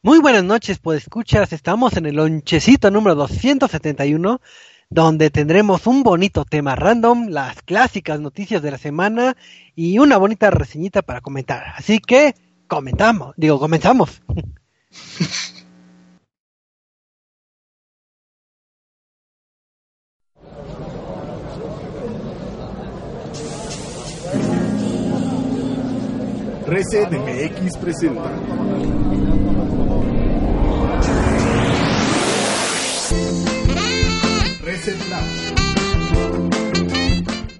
Muy buenas noches, pues escuchas, estamos en el lonchecito número 271, donde tendremos un bonito tema random, las clásicas noticias de la semana y una bonita reseñita para comentar. Así que, comentamos, digo, comenzamos. Reset MX presenta.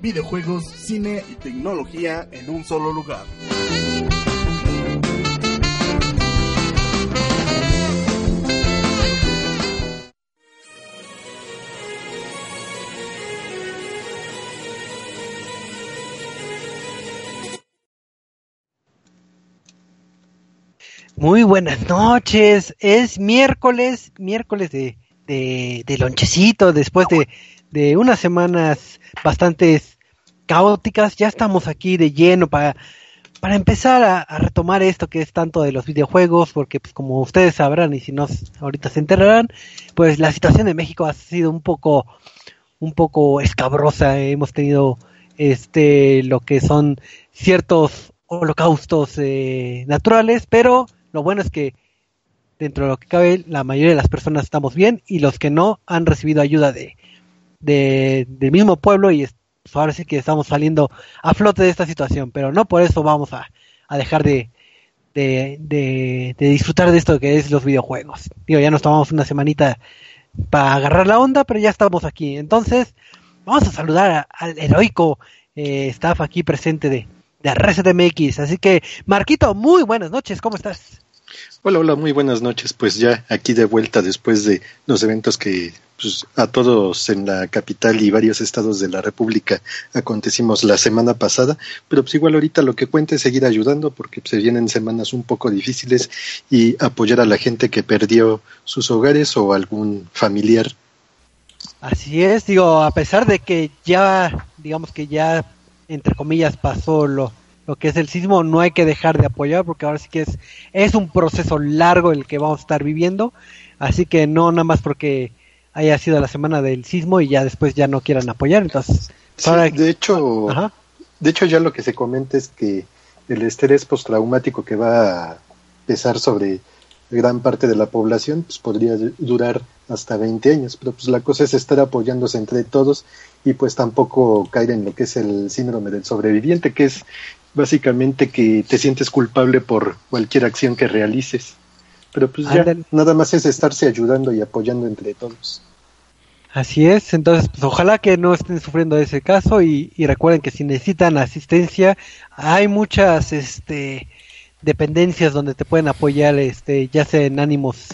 Videojuegos, cine y tecnología en un solo lugar. Muy buenas noches, es miércoles, miércoles de, de, lonchecito, después de, de unas semanas bastante caóticas, ya estamos aquí de lleno para, para empezar a, retomar esto que es tanto de los videojuegos, porque pues como ustedes sabrán y si no ahorita se enterarán, pues la situación de México ha sido un poco, un poco escabrosa, hemos tenido este lo que son ciertos holocaustos eh, naturales, pero lo bueno es que dentro de lo que cabe la mayoría de las personas estamos bien y los que no han recibido ayuda de, de del mismo pueblo y es, pues ahora sí que estamos saliendo a flote de esta situación, pero no por eso vamos a, dejar de, de, disfrutar de esto que es los videojuegos. Digo, ya nos tomamos una semanita para agarrar la onda, pero ya estamos aquí. Entonces, vamos a saludar al heroico eh, staff aquí presente de, de Reset MX. Así que, Marquito, muy buenas noches, ¿cómo estás? Hola, hola, muy buenas noches. Pues ya aquí de vuelta después de los eventos que pues, a todos en la capital y varios estados de la República acontecimos la semana pasada, pero pues igual ahorita lo que cuente es seguir ayudando porque pues, se vienen semanas un poco difíciles y apoyar a la gente que perdió sus hogares o algún familiar. Así es, digo, a pesar de que ya, digamos que ya, entre comillas, pasó lo, lo que es el sismo, no hay que dejar de apoyar porque ahora sí que es, es un proceso largo el que vamos a estar viviendo, así que no nada más porque haya sido la semana del sismo y ya después ya no quieran apoyar, entonces... Sí, para... de hecho, Ajá. de hecho ya lo que se comenta es que el estrés postraumático que va a pesar sobre gran parte de la población pues podría durar hasta 20 años, pero pues la cosa es estar apoyándose entre todos y pues tampoco caer en lo que es el síndrome del sobreviviente, que es básicamente que te sientes culpable por cualquier acción que realices. Pero pues ya nada más es estarse ayudando y apoyando entre todos. Así es, entonces pues ojalá que no estén sufriendo ese caso y, y recuerden que si necesitan asistencia hay muchas este dependencias donde te pueden apoyar este ya sea en ánimos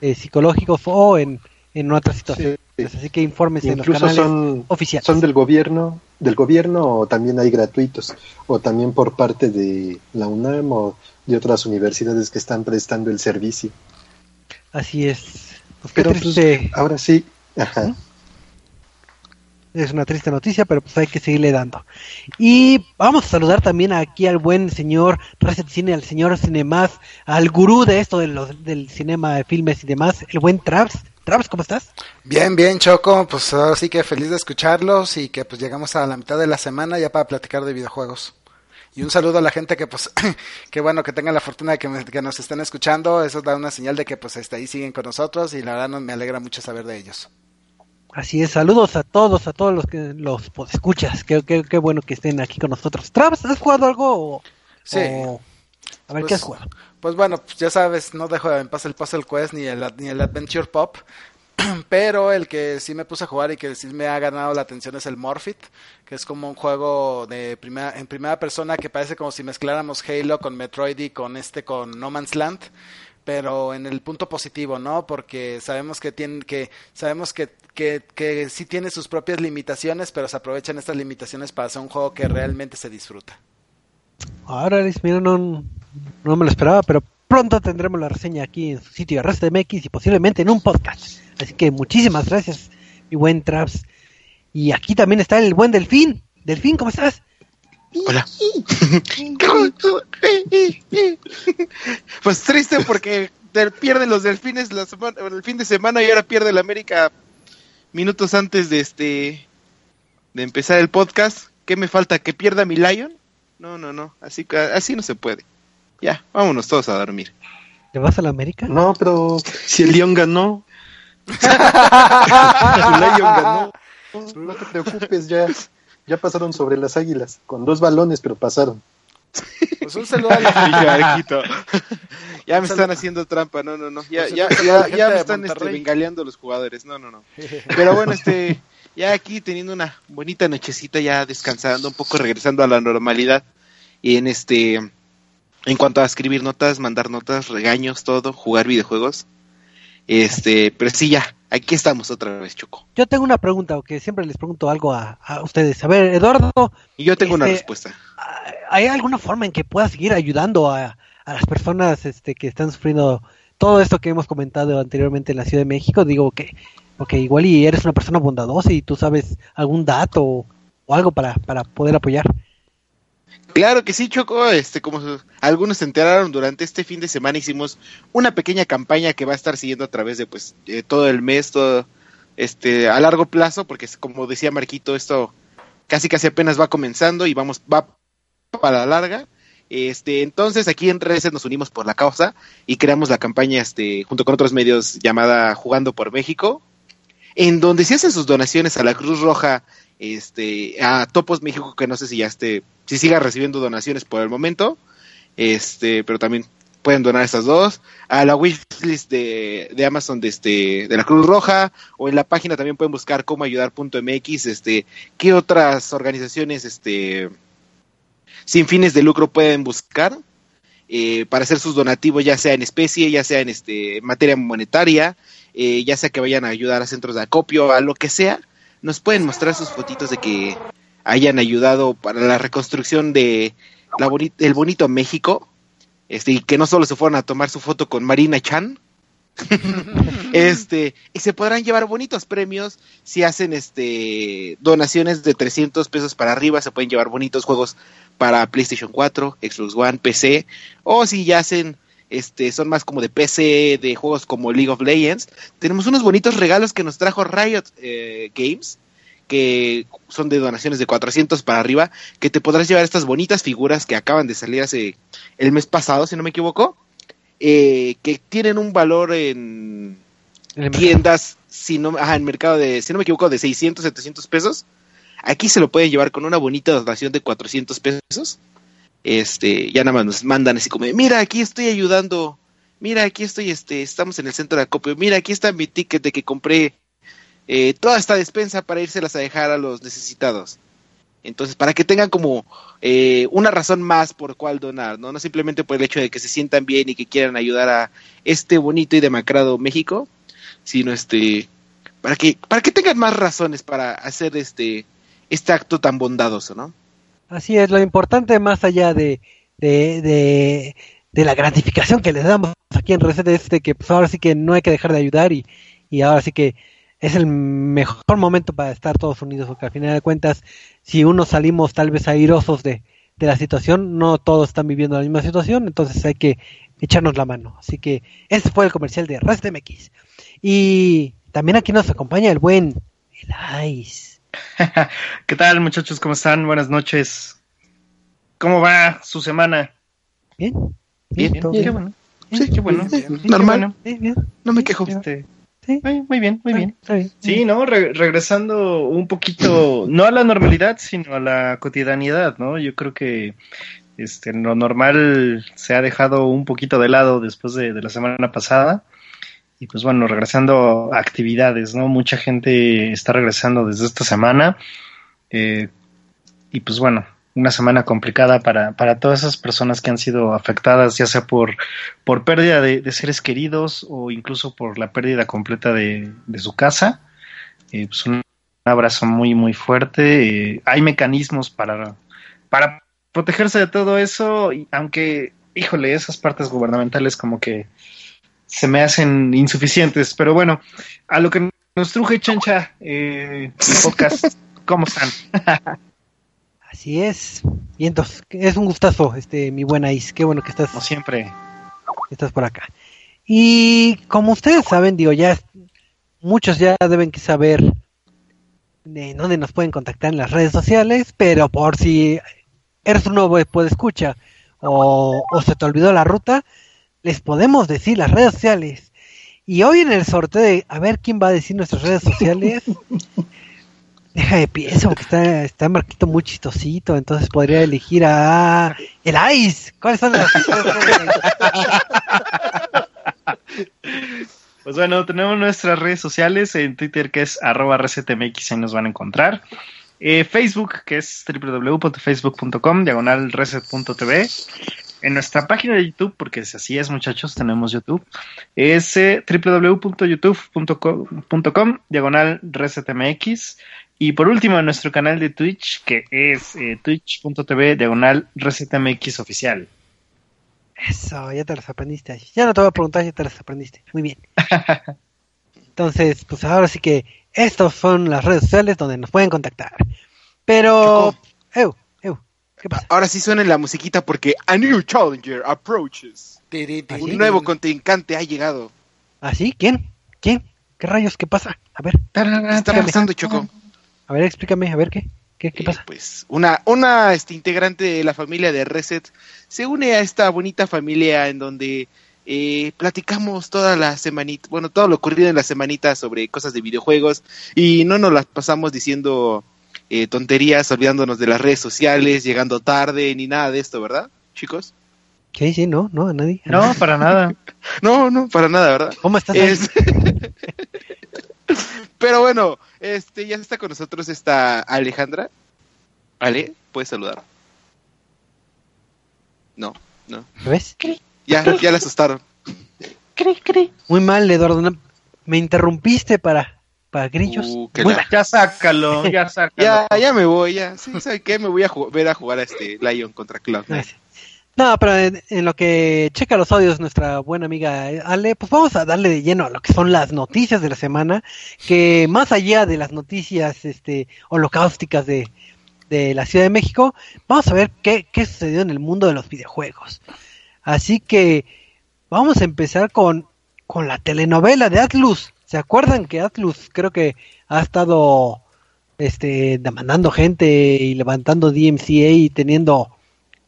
eh, psicológicos o en, en otras situaciones. Sí. Así que informes en los canales son, oficiales. Son del gobierno, del gobierno o también hay gratuitos o también por parte de la UNAM o de otras universidades que están prestando el servicio. Así es. Pues pero. Pues, ahora sí, ajá. Es una triste noticia, pero pues hay que seguirle dando. Y vamos a saludar también aquí al buen señor Reset Cine, al señor Cinemas, al gurú de esto de los, del cinema, de filmes y demás, el buen Traps. Traps, ¿cómo estás? Bien, bien, Choco. Pues ahora sí que feliz de escucharlos y que pues llegamos a la mitad de la semana ya para platicar de videojuegos. Y un saludo a la gente que pues, que bueno, que tengan la fortuna de que, me, que, nos estén escuchando. Eso da una señal de que pues hasta ahí siguen con nosotros y la verdad no, me alegra mucho saber de ellos. Así es, saludos a todos, a todos los que los escuchas. Qué, qué, qué bueno que estén aquí con nosotros. Travis, ¿has jugado algo? O, sí. O... A ver, pues, ¿qué has jugado? Pues bueno, pues ya sabes, no dejo en paz el Puzzle Quest ni el, ni el Adventure Pop. Pero el que sí me puse a jugar y que sí me ha ganado la atención es el Morphit, que es como un juego de primera, en primera persona que parece como si mezcláramos Halo con Metroid y con este con No Man's Land pero en el punto positivo, ¿no? Porque sabemos que tiene, que sabemos que, que, que sí tiene sus propias limitaciones, pero se aprovechan estas limitaciones para hacer un juego que realmente se disfruta. Ahora, mira, no, no me lo esperaba, pero pronto tendremos la reseña aquí en su sitio Arrest MX y posiblemente en un podcast. Así que muchísimas gracias, mi buen Traps. Y aquí también está el buen Delfín. Delfín, ¿cómo estás? Hola. pues triste porque pierden los delfines la semana, el fin de semana y ahora pierde la América minutos antes de este de empezar el podcast. ¿Qué me falta? ¿Que pierda mi Lion? No, no, no. Así, así no se puede. Ya, vámonos todos a dormir. ¿Te vas a la América? No, pero si el León ganó. No te preocupes, ya, ya pasaron sobre las águilas. Con dos balones, pero pasaron. Pues un saludo a la Ya me están haciendo trampa, no, no, no. Ya, ya, ya, ya me están este, bengaleando los jugadores, no, no, no. Pero bueno, este, ya aquí teniendo una bonita nochecita, ya descansando un poco, regresando a la normalidad. Y en este, en cuanto a escribir notas, mandar notas, regaños, todo, jugar videojuegos. Este, pero sí, ya, aquí estamos otra vez, Choco. Yo tengo una pregunta, que siempre les pregunto algo a, ustedes. A ver, Eduardo. Y yo tengo una este, respuesta. ¿Hay alguna forma en que puedas seguir ayudando a, a las personas este, que están sufriendo todo esto que hemos comentado anteriormente en la Ciudad de México? Digo que, porque igual y eres una persona bondadosa y tú sabes algún dato o, algo para, para poder apoyar. Claro que sí, Choco. Este, como algunos se enteraron durante este fin de semana, hicimos una pequeña campaña que va a estar siguiendo a través de pues todo el mes, todo este a largo plazo, porque como decía Marquito, esto casi casi apenas va comenzando y vamos va para la larga. Este, entonces aquí en redes nos unimos por la causa y creamos la campaña este junto con otros medios llamada Jugando por México, en donde se hacen sus donaciones a la Cruz Roja este, a Topos México, que no sé si ya esté, si siga recibiendo donaciones por el momento, este, pero también pueden donar estas dos, a la wishlist de, de Amazon de este, de la Cruz Roja, o en la página también pueden buscar cómo ayudar.mx, este, qué otras organizaciones, este, sin fines de lucro pueden buscar, eh, para hacer sus donativos, ya sea en especie, ya sea en este materia monetaria, eh, ya sea que vayan a ayudar a centros de acopio, a lo que sea, nos pueden mostrar sus fotitos de que hayan ayudado para la reconstrucción de la el bonito México, este, y que no solo se fueron a tomar su foto con Marina Chan, este, y se podrán llevar bonitos premios si hacen este donaciones de 300 pesos para arriba, se pueden llevar bonitos juegos para PlayStation 4, Xbox One, PC, o si ya hacen este, son más como de PC, de juegos como League of Legends. Tenemos unos bonitos regalos que nos trajo Riot eh, Games, que son de donaciones de 400 para arriba, que te podrás llevar estas bonitas figuras que acaban de salir hace el mes pasado, si no me equivoco, eh, que tienen un valor en tiendas, si no, ajá, en mercado de, si no me equivoco, de 600, 700 pesos. Aquí se lo pueden llevar con una bonita donación de 400 pesos este, ya nada más nos mandan así como, mira, aquí estoy ayudando, mira, aquí estoy, este, estamos en el centro de acopio, mira, aquí está mi ticket de que compré eh, toda esta despensa para írselas a dejar a los necesitados. Entonces, para que tengan como eh, una razón más por cuál donar, ¿no? No simplemente por el hecho de que se sientan bien y que quieran ayudar a este bonito y demacrado México, sino este, para que, para que tengan más razones para hacer este, este acto tan bondadoso, ¿no? Así es, lo importante más allá de, de, de, la gratificación que les damos aquí en Reset es de que pues ahora sí que no hay que dejar de ayudar y, y ahora sí que es el mejor momento para estar todos unidos, porque al final de cuentas, si uno salimos tal vez airosos de, de la situación, no todos están viviendo la misma situación, entonces hay que echarnos la mano. Así que ese fue el comercial de Reset MX. Y también aquí nos acompaña el buen Elias. ¿Qué tal muchachos? ¿Cómo están? Buenas noches. ¿Cómo va su semana? Bien. Bien, qué bueno. Sí, qué bueno. Normal. No me quejo. Este, sí. Muy, bien, muy bien. Sí, ¿no? regresando un poquito, no a la normalidad, sino a la cotidianidad, ¿no? Yo creo que este, lo normal se ha dejado un poquito de lado después de la semana pasada y pues bueno, regresando a actividades, ¿no? Mucha gente está regresando desde esta semana. Eh, y pues bueno, una semana complicada para, para todas esas personas que han sido afectadas, ya sea por, por pérdida de, seres queridos o incluso por la pérdida completa de, de su casa. Eh, pues un abrazo muy, muy fuerte. Eh, hay mecanismos para, para protegerse de todo eso, aunque, híjole, esas partes gubernamentales como que se me hacen insuficientes. Pero bueno, a lo que nos truje Chancha eh, y pocas, ¿cómo están? Así es. Y entonces, es un gustazo, este, mi buena Is. Qué bueno que estás. Como siempre. Estás por acá. Y como ustedes saben, digo, ya muchos ya deben saber de dónde nos pueden contactar en las redes sociales, pero por si eres un nuevo puede escucha o, o se te olvidó la ruta, les podemos decir las redes sociales. Y hoy en el sorteo de a ver quién va a decir nuestras redes sociales, deja de pienso porque está, está Marquito muy chistosito, entonces podría elegir a el Ice. ¿Cuáles son las Pues bueno, tenemos nuestras redes sociales en Twitter que es arroba resetmx, ahí nos van a encontrar. Eh, Facebook, que es www.facebook.com, diagonal reset.tv. En nuestra página de YouTube, porque así es muchachos, tenemos YouTube, es eh, www.youtube.com, diagonal resetmx. Y por último, en nuestro canal de Twitch, que es eh, twitch.tv, diagonal resetmx oficial. Eso, ya te las aprendiste. Ya no te voy a preguntar, ya te las aprendiste. Muy bien. Entonces, pues ahora sí que estas son las redes sociales donde nos pueden contactar. Pero... Eu, eu, ¿qué pasa? Ahora sí suena la musiquita porque a new challenger approaches. Un nuevo contrincante ha llegado. ¿Ah, sí? ¿Quién? ¿Quién? ¿Qué rayos? ¿Qué pasa? A ver. ¿Qué está pasando, Choco? A ver, explícame, a ver qué. ¿Qué, qué eh, pasa? pues una, una este, integrante de la familia de Reset se une a esta bonita familia en donde eh, platicamos toda la semanita, bueno, todo lo ocurrido en la semanita sobre cosas de videojuegos y no nos las pasamos diciendo eh, tonterías, olvidándonos de las redes sociales, llegando tarde, ni nada de esto, ¿verdad, chicos? Sí, sí, no, no, a nadie. no, para nada. no, no, para nada, ¿verdad? ¿Cómo estás? Pero bueno, este ya está con nosotros esta Alejandra. Ale, puedes saludar. No, no. ¿Ves? Ya, ya la asustaron. Muy mal, Eduardo. Me interrumpiste para, para grillos. Uh, ya sácalo, ya sácalo. ya, ya me voy, ya. Sí, ¿sabes qué? Me voy a ver a jugar a este Lion contra Cloud. No, pero en, lo que checa los audios nuestra buena amiga Ale, pues vamos a darle de lleno a lo que son las noticias de la semana, que más allá de las noticias este holocausticas de, de la Ciudad de México, vamos a ver qué, qué sucedió en el mundo de los videojuegos. Así que vamos a empezar con, con la telenovela de Atlus. ¿Se acuerdan que Atlus creo que ha estado este demandando gente y levantando DMCA y teniendo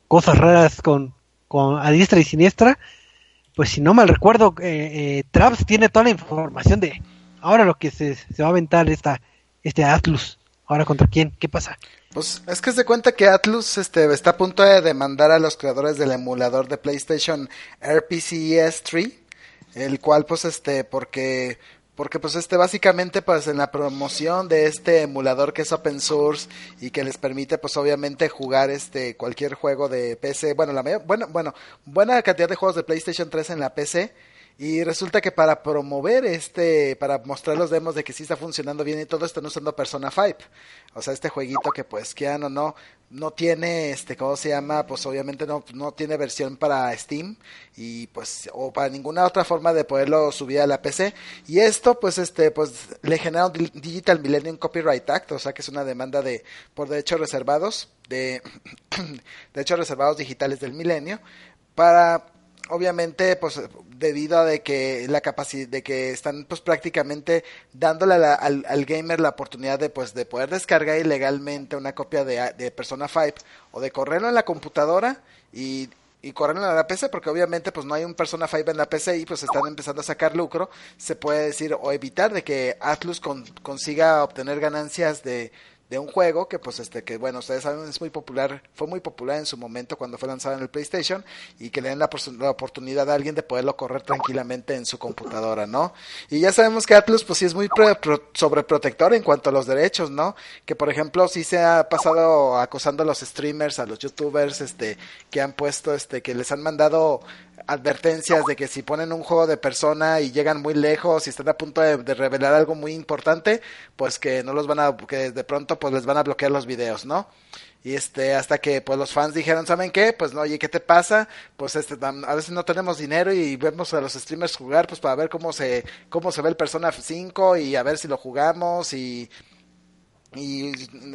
cosas raras con, con a diestra y siniestra, pues si no mal recuerdo, eh, eh, Traps tiene toda la información de ahora lo que se, se va a aventar esta, este Atlus. Ahora contra quién, ¿qué pasa? Pues es que se cuenta que Atlus este, está a punto de demandar a los creadores del emulador de PlayStation RPCS 3, el cual pues este, porque porque pues este básicamente pues en la promoción de este emulador que es open source y que les permite pues obviamente jugar este cualquier juego de PC, bueno, la bueno, bueno, buena cantidad de juegos de PlayStation 3 en la PC y resulta que para promover este, para mostrar los demos de que sí está funcionando bien y todo, están usando Persona 5. O sea, este jueguito que pues quieran o no, no tiene, este, ¿cómo se llama? Pues obviamente no, no tiene versión para Steam y pues, o para ninguna otra forma de poderlo subir a la PC. Y esto pues, este, pues le genera un Digital Millennium Copyright Act, o sea que es una demanda de, por derechos reservados, de derechos reservados digitales del milenio, para obviamente pues debido a de que la capacidad de que están pues prácticamente dándole al, al, gamer la oportunidad de pues de poder descargar ilegalmente una copia de, de Persona 5 o de correrlo en la computadora y, y correrlo en la PC porque obviamente pues no hay un Persona 5 en la PC y pues están empezando a sacar lucro se puede decir o evitar de que Atlus consiga obtener ganancias de de un juego que pues este que bueno ustedes saben es muy popular fue muy popular en su momento cuando fue lanzado en el PlayStation y que le den la, oportunidad a alguien de poderlo correr tranquilamente en su computadora no y ya sabemos que Atlus pues sí es muy sobreprotector en cuanto a los derechos no que por ejemplo sí se ha pasado acosando a los streamers a los youtubers este que han puesto este que les han mandado advertencias de que si ponen un juego de persona y llegan muy lejos y están a punto de, revelar algo muy importante, pues que no los van a, que de pronto pues les van a bloquear los videos, ¿no? Y este, hasta que pues los fans dijeron, ¿saben qué? Pues no, oye, ¿qué te pasa? Pues este, a veces no tenemos dinero y vemos a los streamers jugar, pues para ver cómo se, cómo se ve el Persona 5 y a ver si lo jugamos y, y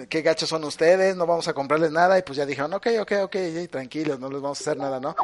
qué gachos son ustedes, no vamos a comprarles nada y pues ya dijeron, ok, ok, ok, tranquilos, no les vamos a hacer nada, ¿no?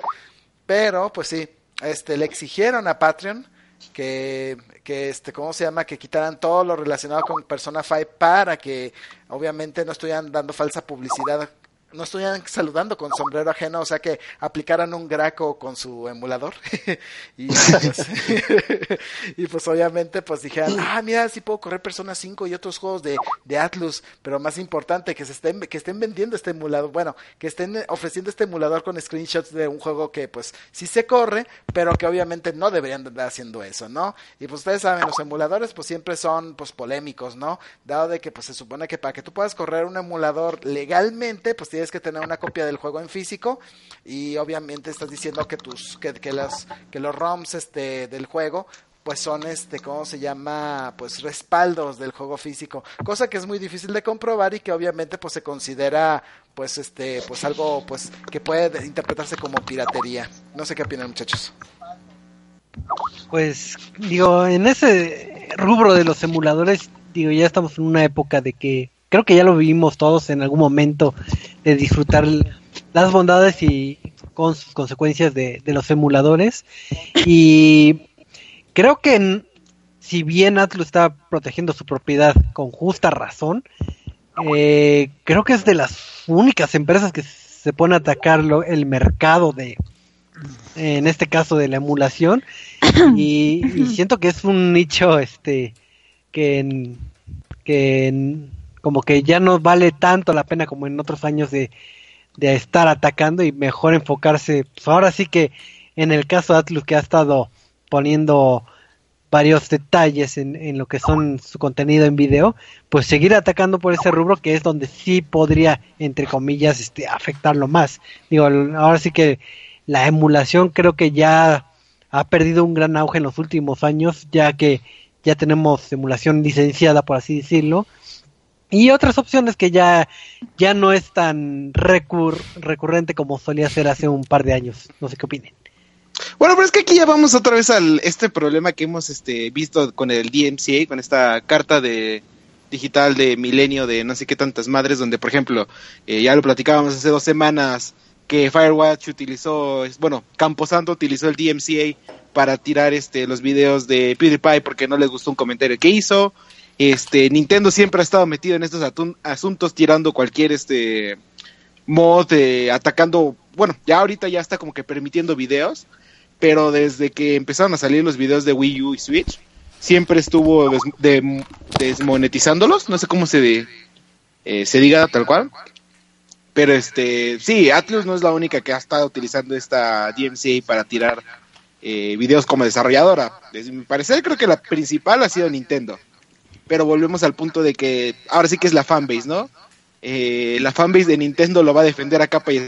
Pero, pues sí, este, le exigieron a Patreon que, que este, ¿cómo se llama? Que quitaran todo lo relacionado con Persona 5 para que obviamente no estuvieran dando falsa publicidad no estuvieran saludando con sombrero ajeno, o sea que aplicaran un graco con su emulador. y, pues, y, pues, obviamente pues dijeron, ah, mira, sí puedo correr Persona 5 y otros juegos de, de Atlus, pero más importante, que se estén, que estén vendiendo este emulador, bueno, que estén ofreciendo este emulador con screenshots de un juego que pues sí se corre, pero que obviamente no deberían estar haciendo eso, ¿no? Y pues ustedes saben, los emuladores pues siempre son pues polémicos, ¿no? Dado de que pues se supone que para que tú puedas correr un emulador legalmente, pues tienes tienes que tener una copia del juego en físico y obviamente estás diciendo que tus que, que las que los ROMs este del juego pues son este cómo se llama pues respaldos del juego físico cosa que es muy difícil de comprobar y que obviamente pues se considera pues este pues algo pues que puede interpretarse como piratería. No sé qué opinan muchachos. Pues digo en ese rubro de los emuladores digo ya estamos en una época de que creo que ya lo vivimos todos en algún momento de disfrutar las bondades y con sus consecuencias de, los emuladores. Y creo que si bien Atlus está protegiendo su propiedad con justa razón, eh, creo que es de las únicas empresas que se pone a atacar el mercado de, en este caso de la emulación, y, y siento que es un nicho este que, que como que ya no vale tanto la pena como en otros años de, de estar atacando y mejor enfocarse, pues ahora sí que en el caso de Atlus que ha estado poniendo varios detalles en, en, lo que son su contenido en video, pues seguir atacando por ese rubro que es donde sí podría, entre comillas, este, afectarlo más. Digo, ahora sí que la emulación creo que ya ha perdido un gran auge en los últimos años, ya que ya tenemos emulación licenciada, por así decirlo, y otras opciones que ya, ya no es tan recurrente como solía ser hace un par de años. No sé qué opinen. Bueno, pero es que aquí ya vamos otra vez al este problema que hemos este, visto con el DMCA, con esta carta de digital de milenio de no sé qué tantas madres, donde por ejemplo, eh, ya lo platicábamos hace dos semanas, que Firewatch utilizó, bueno, Camposanto utilizó el DMCA para tirar este los videos de PewDiePie porque no les gustó un comentario que hizo. Este, Nintendo siempre ha estado metido en estos asuntos, tirando cualquier este mod, eh, atacando, bueno, ya ahorita ya está como que permitiendo videos, pero desde que empezaron a salir los videos de Wii U y Switch, siempre estuvo desmonetizándolos, no sé cómo se, eh, se diga tal cual. Pero este, sí, Atlus no es la única que ha estado utilizando esta DMCA para tirar eh, videos como desarrolladora. Desde mi parecer, creo que la principal ha sido Nintendo pero volvemos al punto de que ahora sí que es la fanbase, ¿no? Eh, la fanbase de Nintendo lo va a defender a capa y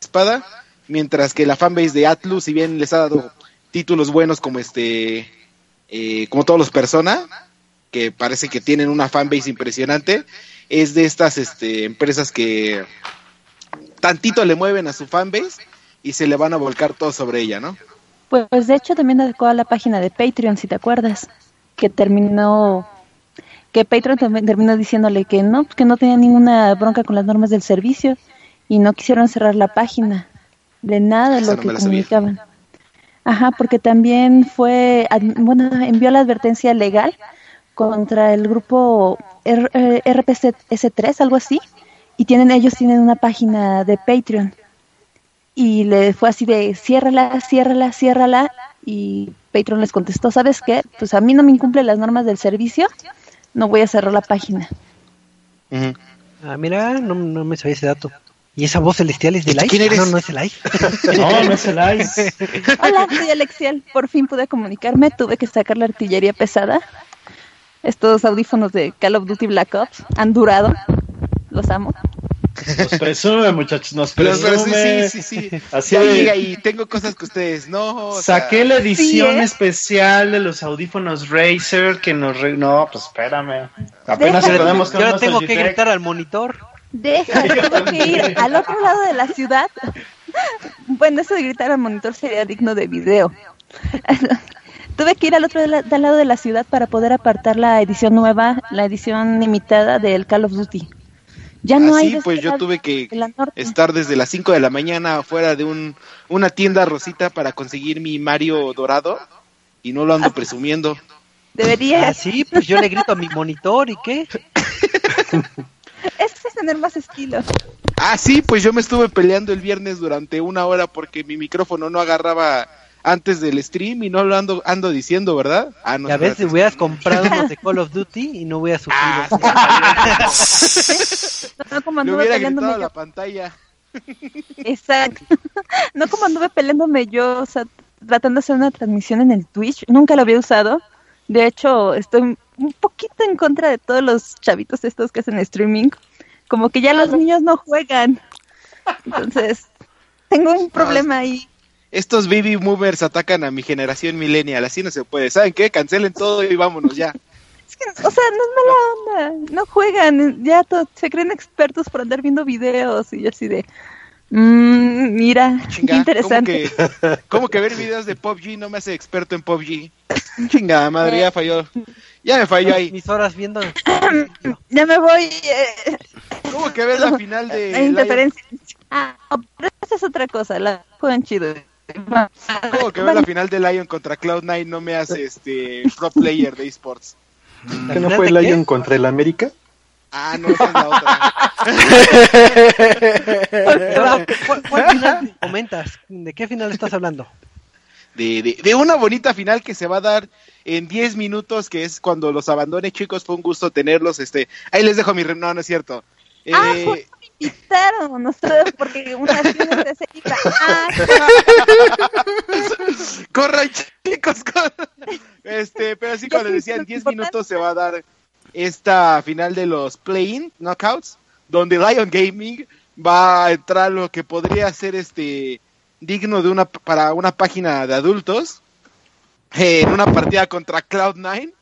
espada, mientras que la fanbase de Atlus, si bien les ha dado títulos buenos como este, eh, como todos los Persona, que parece que tienen una fanbase impresionante, es de estas este, empresas que tantito le mueven a su fanbase y se le van a volcar todo sobre ella, ¿no? Pues de hecho también adecuó a la página de Patreon, si te acuerdas, que terminó que Patreon terminó diciéndole que no, que no tenía ninguna bronca con las normas del servicio y no quisieron cerrar la página de nada de lo que comunicaban. Ajá, porque también fue, bueno, envió la advertencia legal contra el grupo RPS3, algo así, y tienen ellos tienen una página de Patreon y le fue así de ciérrala, ciérrala, ciérrala y Patreon les contestó, ¿sabes qué? Pues a mí no me incumple las normas del servicio no voy a cerrar la página. Ah, mira, no, no me sabía ese dato. ¿Y esa voz celestial es de Light? ¿Quién eres? no, no es el Light. no, no es el Light. Hola, soy Alexiel. Por fin pude comunicarme. Tuve que sacar la artillería pesada. Estos audífonos de Call of Duty Black Ops han durado. Los amo. Nos presume, muchachos, nos presume. Sí, sí, sí. Así ya y tengo cosas que ustedes no. Saqué la edición ¿eh? especial de los audífonos Razer que nos. No, pues espérame. Apenas podemos Yo tengo que gritar al monitor. Deja, tengo que ir al otro lado de la ciudad. Bueno, eso de gritar al monitor sería digno de video. Tuve que ir al otro lado de la ciudad para poder apartar la edición nueva, la edición limitada del Call of Duty Ya no hay. pues yo tuve que estar desde las 5 de la mañana fuera de un, una tienda rosita para conseguir mi Mario dorado y no lo ando presumiendo. Debería. Ah, sí, pues yo le grito a mi monitor y qué. es tener más estilo. Ah, sí, pues yo me estuve peleando el viernes durante una hora porque mi micrófono no agarraba antes del stream y no lo ando, ando diciendo, ¿verdad? Ah, no. a veces hubieras comprado unos de Call of Duty y no voy a sufrir. Ah, no, como anduve hubiera gritado la pantalla. Exacto. No como anduve peleándome yo, o sea, tratando de hacer una transmisión en el Twitch. Nunca lo había usado. De hecho, estoy un poquito en contra de todos los chavitos estos que hacen streaming. Como que ya los niños no juegan. Entonces, tengo un problema ahí estos baby movers atacan a mi generación millennial, así no se puede. ¿Saben qué? Cancelen todo y vámonos ya. Es que, o sea, no es mala onda, no juegan, ya se creen expertos por andar viendo videos y así de, mmm, mira, qué interesante. ¿cómo que, ver videos de PUBG no me hace experto en PUBG? Chingada madre, ya falló. Ya me falló ahí. Mis horas viendo. ya me voy. Eh. ¿Cómo que ver la final de... La interferencia. Ah, pero esa es otra cosa, la juegan chido. Como que ver la final de Lion contra Cloud9 no me hace este pro player de esports. ¿Que no fue Lion contra el América? Ah, no, esa es la otra. ¿Cuál, final comentas? ¿De qué final estás hablando? De, de, una bonita final que se va a dar en 10 minutos, que es cuando los abandone, chicos. Fue un gusto tenerlos. Este, ahí les dejo mi. No, no es cierto. Ah, eh, invitaron, no sé, porque una ciudad se ah. Corran, chicos, corran. Este, pero sí, cuando decían 10 minutos se va a dar esta final de los play-in knockouts, donde Lion Gaming va a entrar lo que podría ser este digno de una para una página de adultos en una partida contra Cloud9,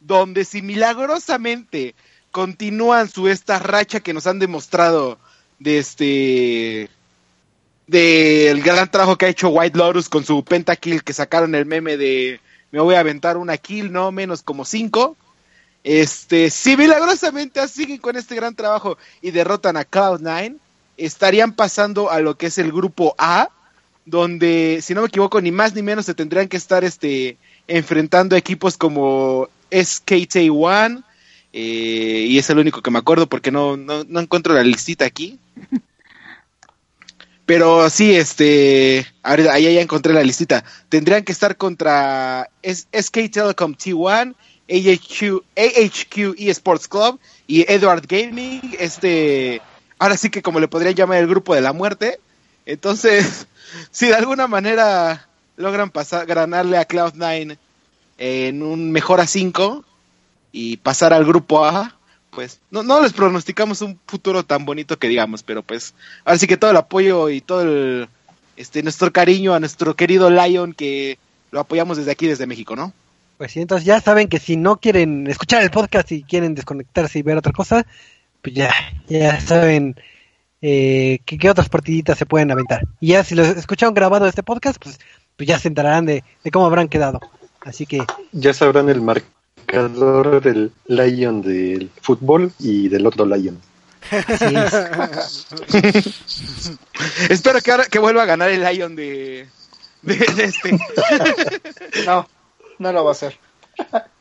donde si milagrosamente continúan su esta racha que nos han demostrado de este del gran trabajo que ha hecho White Lotus con su pentakill que sacaron el meme de me voy a aventar una kill, no menos como cinco. Este, si milagrosamente siguen con este gran trabajo y derrotan a Cloud9, estarían pasando a lo que es el grupo A, donde, si no me equivoco, ni más ni menos se tendrían que estar este, enfrentando equipos como SKT 1 eh, y es el único que me acuerdo porque no, no, no encuentro la listita aquí. Pero sí, este, ahí ya encontré la listita. Tendrían que estar contra SK Telecom T1, AHQ, AHQ eSports Club y Edward Gaming. Este, ahora sí que como le podrían llamar el grupo de la muerte. Entonces, si de alguna manera logran pasar, ganarle a Cloud9 en un mejor a 5, y pasar al grupo A, pues no, no les pronosticamos un futuro tan bonito que digamos, pero pues ahora sí que todo el apoyo y todo el, este, nuestro cariño a nuestro querido Lion que lo apoyamos desde aquí, desde México, ¿no? Pues sí, entonces ya saben que si no quieren escuchar el podcast y quieren desconectarse y ver otra cosa, pues ya, ya saben eh, qué otras partiditas se pueden aventar. Y ya si lo escucharon grabado este podcast, pues, pues ya se enterarán de, de cómo habrán quedado. Así que... Ya sabrán el marco del Lion del fútbol y del otro Lion. Espero que ahora que vuelva a ganar el Lion de, este. no, no lo va a hacer.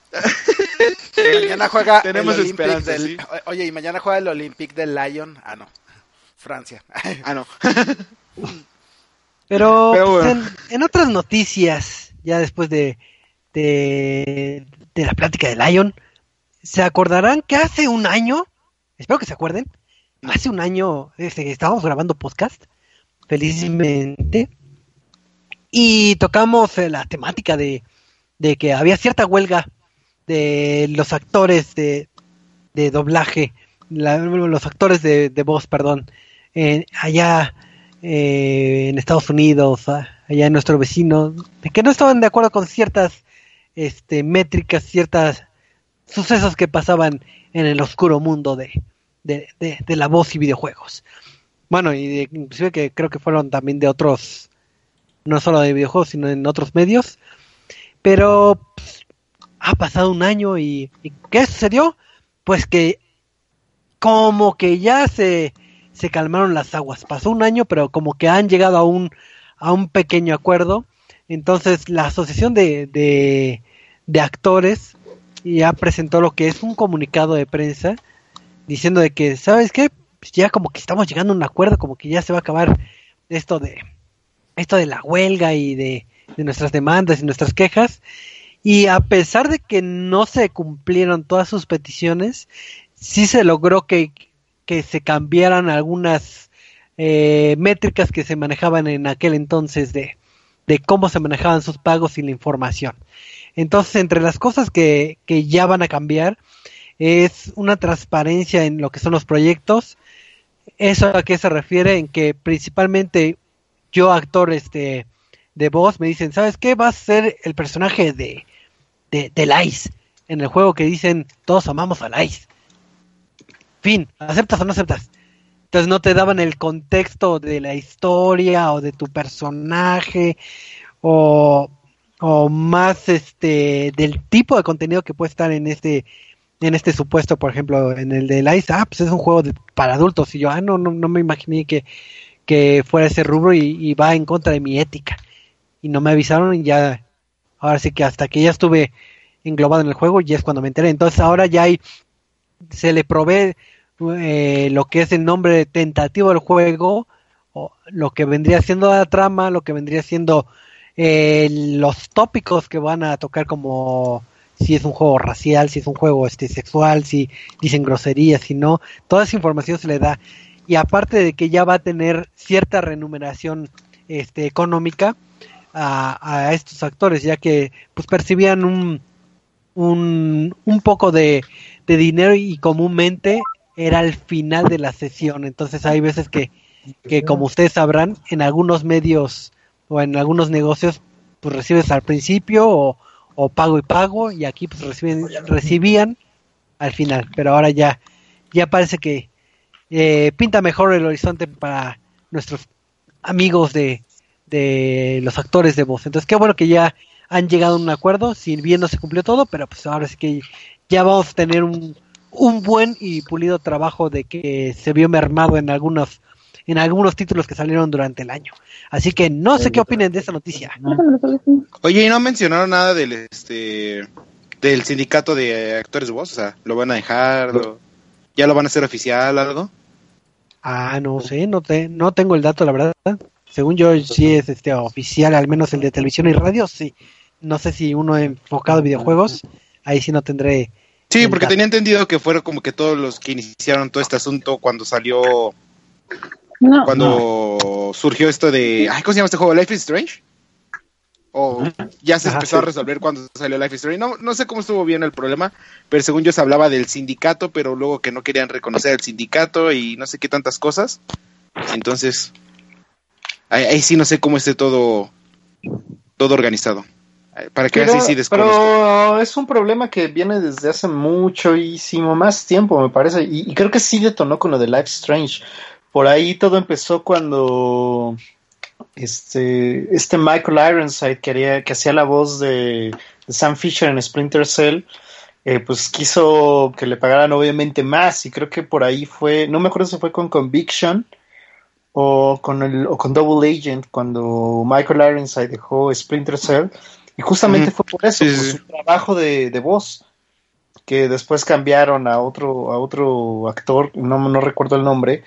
mañana juega Tenemos el del, Oye, y mañana juega el Olympique del Lion. Ah, no. Francia. ah, no. Pero, pues, en, otras noticias, ya después de, de, de la plática de Lion, se acordarán que hace un año, espero que se acuerden, hace un año este, estábamos grabando podcast, felizmente, y tocamos eh, la temática de, de, que había cierta huelga de los actores de, de doblaje, los actores de, de voz, perdón, allá eh, en Estados Unidos, allá en nuestro vecino, de que no estaban de acuerdo con ciertas este, métricas, ciertas sucesos que pasaban en el oscuro mundo de, de, de, la voz y videojuegos. Bueno, y inclusive que creo que fueron también de otros, no solo de videojuegos, sino en otros medios. Pero pues, ha pasado un año y, ¿qué sucedió? Pues que como que ya se, se calmaron las aguas. Pasó un año, pero como que han llegado a un, a un pequeño acuerdo. Entonces la Asociación de, de, de Actores ya presentó lo que es un comunicado de prensa diciendo de que, ¿sabes qué? Pues ya como que estamos llegando a un acuerdo, como que ya se va a acabar esto de esto de la huelga y de, de nuestras demandas y nuestras quejas. Y a pesar de que no se cumplieron todas sus peticiones, sí se logró que, que se cambiaran algunas eh, métricas que se manejaban en aquel entonces de, de cómo se manejaban sus pagos y la información. Entonces, entre las cosas que, que ya van a cambiar es una transparencia en lo que son los proyectos. ¿Eso a qué se refiere? En que principalmente yo, actor este, de voz, me dicen, ¿sabes qué? Va a ser el personaje de, de, de Ice en el juego que dicen, todos amamos a Ice. Fin, ¿aceptas o no aceptas? Entonces no te daban el contexto de la historia o de tu personaje o, o más este del tipo de contenido que puede estar en este en este supuesto, por ejemplo, en el de Ice, ah, pues es un juego de, para adultos y yo, ah, no, no, no me imaginé que, que fuera ese rubro y, y, va en contra de mi ética. Y no me avisaron y ya, ahora sí que hasta que ya estuve englobado en el juego, ya es cuando me enteré. Entonces ahora ya hay, se le provee eh, lo que es el nombre tentativo del juego, o lo que vendría siendo la trama, lo que vendría siendo eh, los tópicos que van a tocar como si es un juego racial, si es un juego este sexual, si dicen groserías, si no, toda esa información se le da y aparte de que ya va a tener cierta remuneración este económica a, a estos actores ya que pues percibían un un, un poco de, de dinero y comúnmente era el final de la sesión. Entonces hay veces que, que como ustedes sabrán, en algunos medios o en algunos negocios, pues recibes al principio o, o pago y pago y aquí pues reciben, recibían al final. Pero ahora ya, ya parece que eh, pinta mejor el horizonte para nuestros amigos de, de los actores de voz. Entonces qué bueno que ya han llegado a un acuerdo, si bien no se cumplió todo, pero pues ahora sí que ya vamos a tener un, un buen y pulido trabajo de que se vio mermado en algunos en algunos títulos que salieron durante el año. Así que no sé qué opinen de esta noticia. Oye, y no mencionaron nada del este del sindicato de actores de voz, o sea, lo van a dejar, ya lo van a hacer oficial algo. Ah, no sé, no te no tengo el dato, la verdad. Según yo sí es este oficial, al menos el de televisión y radio, sí. No sé si uno enfocado a videojuegos, ahí sí no tendré Sí, porque tenía entendido que fueron como que todos los que iniciaron todo este asunto cuando salió. Cuando surgió esto de. Ay, ¿Cómo se llama este juego? ¿Life is Strange? O ya se empezó a resolver cuando salió Life is Strange. No, no sé cómo estuvo bien el problema, pero según yo se hablaba del sindicato, pero luego que no querían reconocer el sindicato y no sé qué tantas cosas. Entonces, ahí, ahí sí no sé cómo esté todo, todo organizado. Para que pero, así sí Pero es un problema que viene desde hace muchísimo más tiempo, me parece. Y, y, creo que sí detonó con lo de Life Strange. Por ahí todo empezó cuando este, este Michael Ironside quería, que hacía la voz de, de Sam Fisher en Splinter Cell. Eh, pues quiso que le pagaran obviamente más y creo que por ahí fue, no me acuerdo si fue con Conviction o con el o con Double Agent cuando Michael Ironside dejó Splinter Cell y justamente mm. fue por eso, sí, por sí. su trabajo de, de, voz, que después cambiaron a otro, a otro actor, no, no recuerdo el nombre,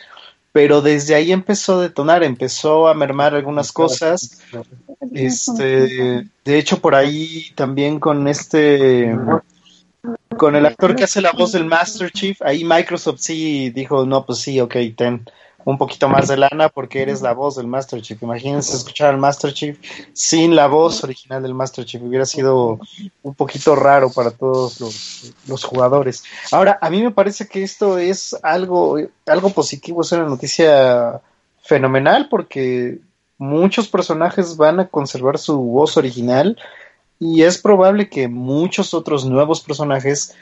pero desde ahí empezó a detonar, empezó a mermar algunas cosas. Este, de hecho, por ahí también con este, con el actor que hace la voz del Master Chief, ahí Microsoft sí dijo, no, pues sí, ok, ten un poquito más de lana porque eres la voz del Master Chief. Imagínense escuchar al Master Chief sin la voz original del Master Chief. Hubiera sido un poquito raro para todos los, los jugadores. Ahora, a mí me parece que esto es algo, algo positivo, es una noticia fenomenal porque muchos personajes van a conservar su voz original y es probable que muchos otros nuevos personajes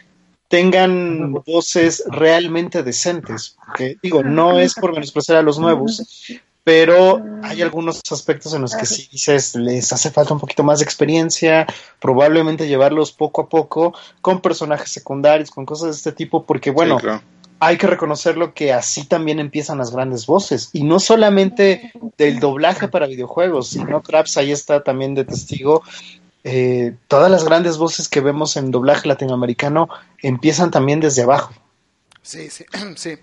tengan voces realmente decentes. Que, digo, no es por menospreciar a los nuevos, pero hay algunos aspectos en los que sí dices, les hace falta un poquito más de experiencia, probablemente llevarlos poco a poco con personajes secundarios, con cosas de este tipo, porque bueno, sí, claro. hay que reconocerlo que así también empiezan las grandes voces. Y no solamente del doblaje para videojuegos, sino Traps ahí está también de testigo. Eh, todas las grandes voces que vemos en doblaje latinoamericano empiezan también desde abajo. Sí, sí, sí.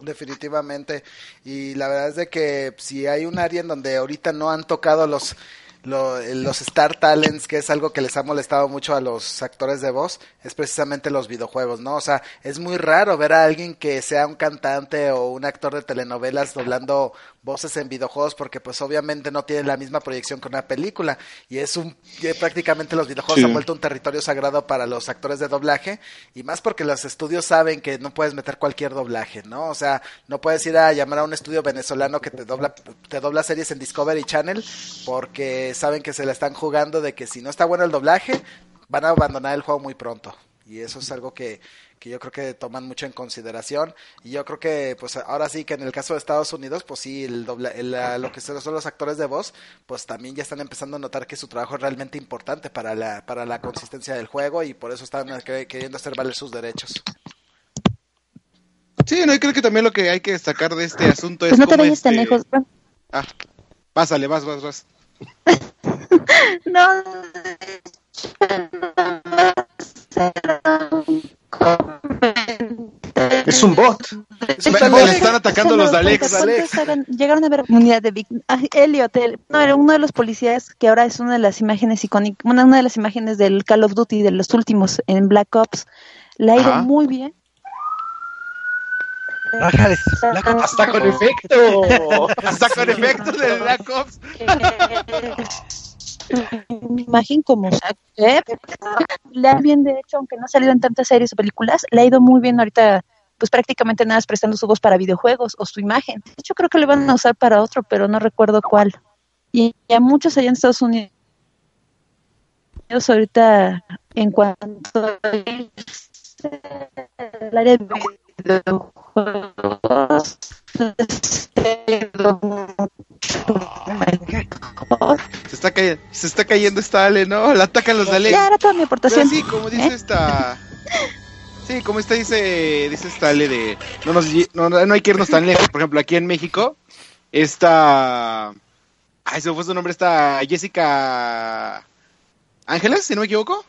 Definitivamente. Y la verdad es de que si hay un área en donde ahorita no han tocado los los Star Talents, que es algo que les ha molestado mucho a los actores de voz, es precisamente los videojuegos, ¿no? O sea, es muy raro ver a alguien que sea un cantante o un actor de telenovelas doblando voces en videojuegos porque pues obviamente no tiene la misma proyección que una película. Y es un prácticamente los videojuegos han vuelto un territorio sagrado para los actores de doblaje. Y más porque los estudios saben que no puedes meter cualquier doblaje, ¿no? O sea, no puedes ir a llamar a un estudio venezolano que te dobla te dobla series en Discovery Channel porque saben que se la están jugando de que si no está bueno el doblaje van a abandonar el juego muy pronto. Y eso es algo que que yo creo que toman mucho en consideración. Y yo creo que pues ahora sí que en el caso de Estados Unidos pues sí el doble, lo que son los actores de voz pues también ya están empezando a notar que su trabajo es realmente importante para la para la consistencia del juego y por eso están queriendo hacer valer sus derechos. Sí no y creo que también lo que hay que destacar de este asunto pues es no te vayas tan este lejos ah pásale vas vas vas. No es un bot. le están atacando los Daleks. Llegaron a ver comunidad de Big Elliot, no, era uno de los policías que ahora es una de las imágenes icónicas, una, de las imágenes del Call of Duty de los últimos en Black Ops. Le ha ido muy bien. Hasta con efecto. Hasta con efecto del Black Ops. imagen como le ha bien de hecho aunque no ha salido en tantas series o películas le ha ido muy bien ahorita pues prácticamente nada prestando su voz para videojuegos o su imagen. De hecho creo que le van a usar para otro pero no recuerdo cuál. Y, a muchos allá en Estados Unidos ahorita en cuanto al área de videojuegos se está, cayendo, se está cayendo esta Ale, ¿no? La atacan los Ale. Ya era toda mi aportación. sí, como dice ¿Eh? esta. Sí, como esta dice, dice esta Ale de. No, nos, no, no hay que irnos tan lejos. Por ejemplo, aquí en México, esta. Ay, se fue su nombre, esta Jessica Ángeles, si no me equivoco.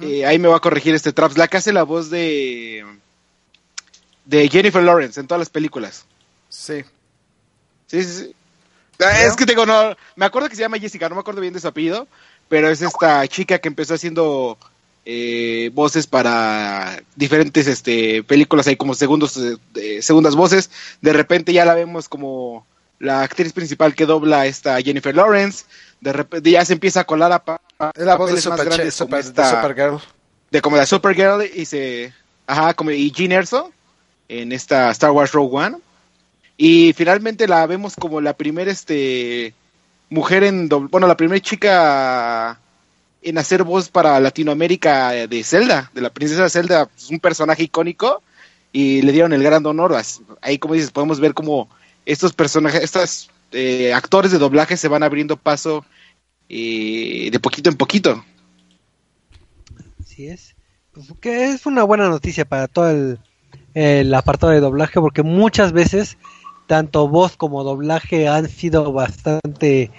Eh, ahí me va a corregir este Traps, la que hace la voz de de Jennifer Lawrence en todas las películas. Sí. Sí, sí, sí. Ah, es que tengo, no, me acuerdo que se llama Jessica, no me acuerdo bien de su apellido, pero es esta chica que empezó haciendo eh, voces para diferentes este, películas, hay como segundos, eh, segundas voces, de repente ya la vemos como la actriz principal que dobla esta Jennifer Lawrence, de repente ya se empieza a colar a, es la voz de, super, de, Supergirl. De como la Supergirl y se, ajá, como y Jean Erso en esta Star Wars Rogue One. Y finalmente la vemos como la primera este mujer en bueno la primera chica en hacer voz para Latinoamérica de Zelda de la princesa Zelda es un personaje icónico. Y le dieron el gran honor. Ahí como dices podemos ver como estos personajes estos eh, actores de doblaje se van abriendo paso eh, de poquito en poquito. Así es. Pues, que es una buena noticia para todo el, el apartado de doblaje porque muchas veces tanto voz como doblaje han sido bastante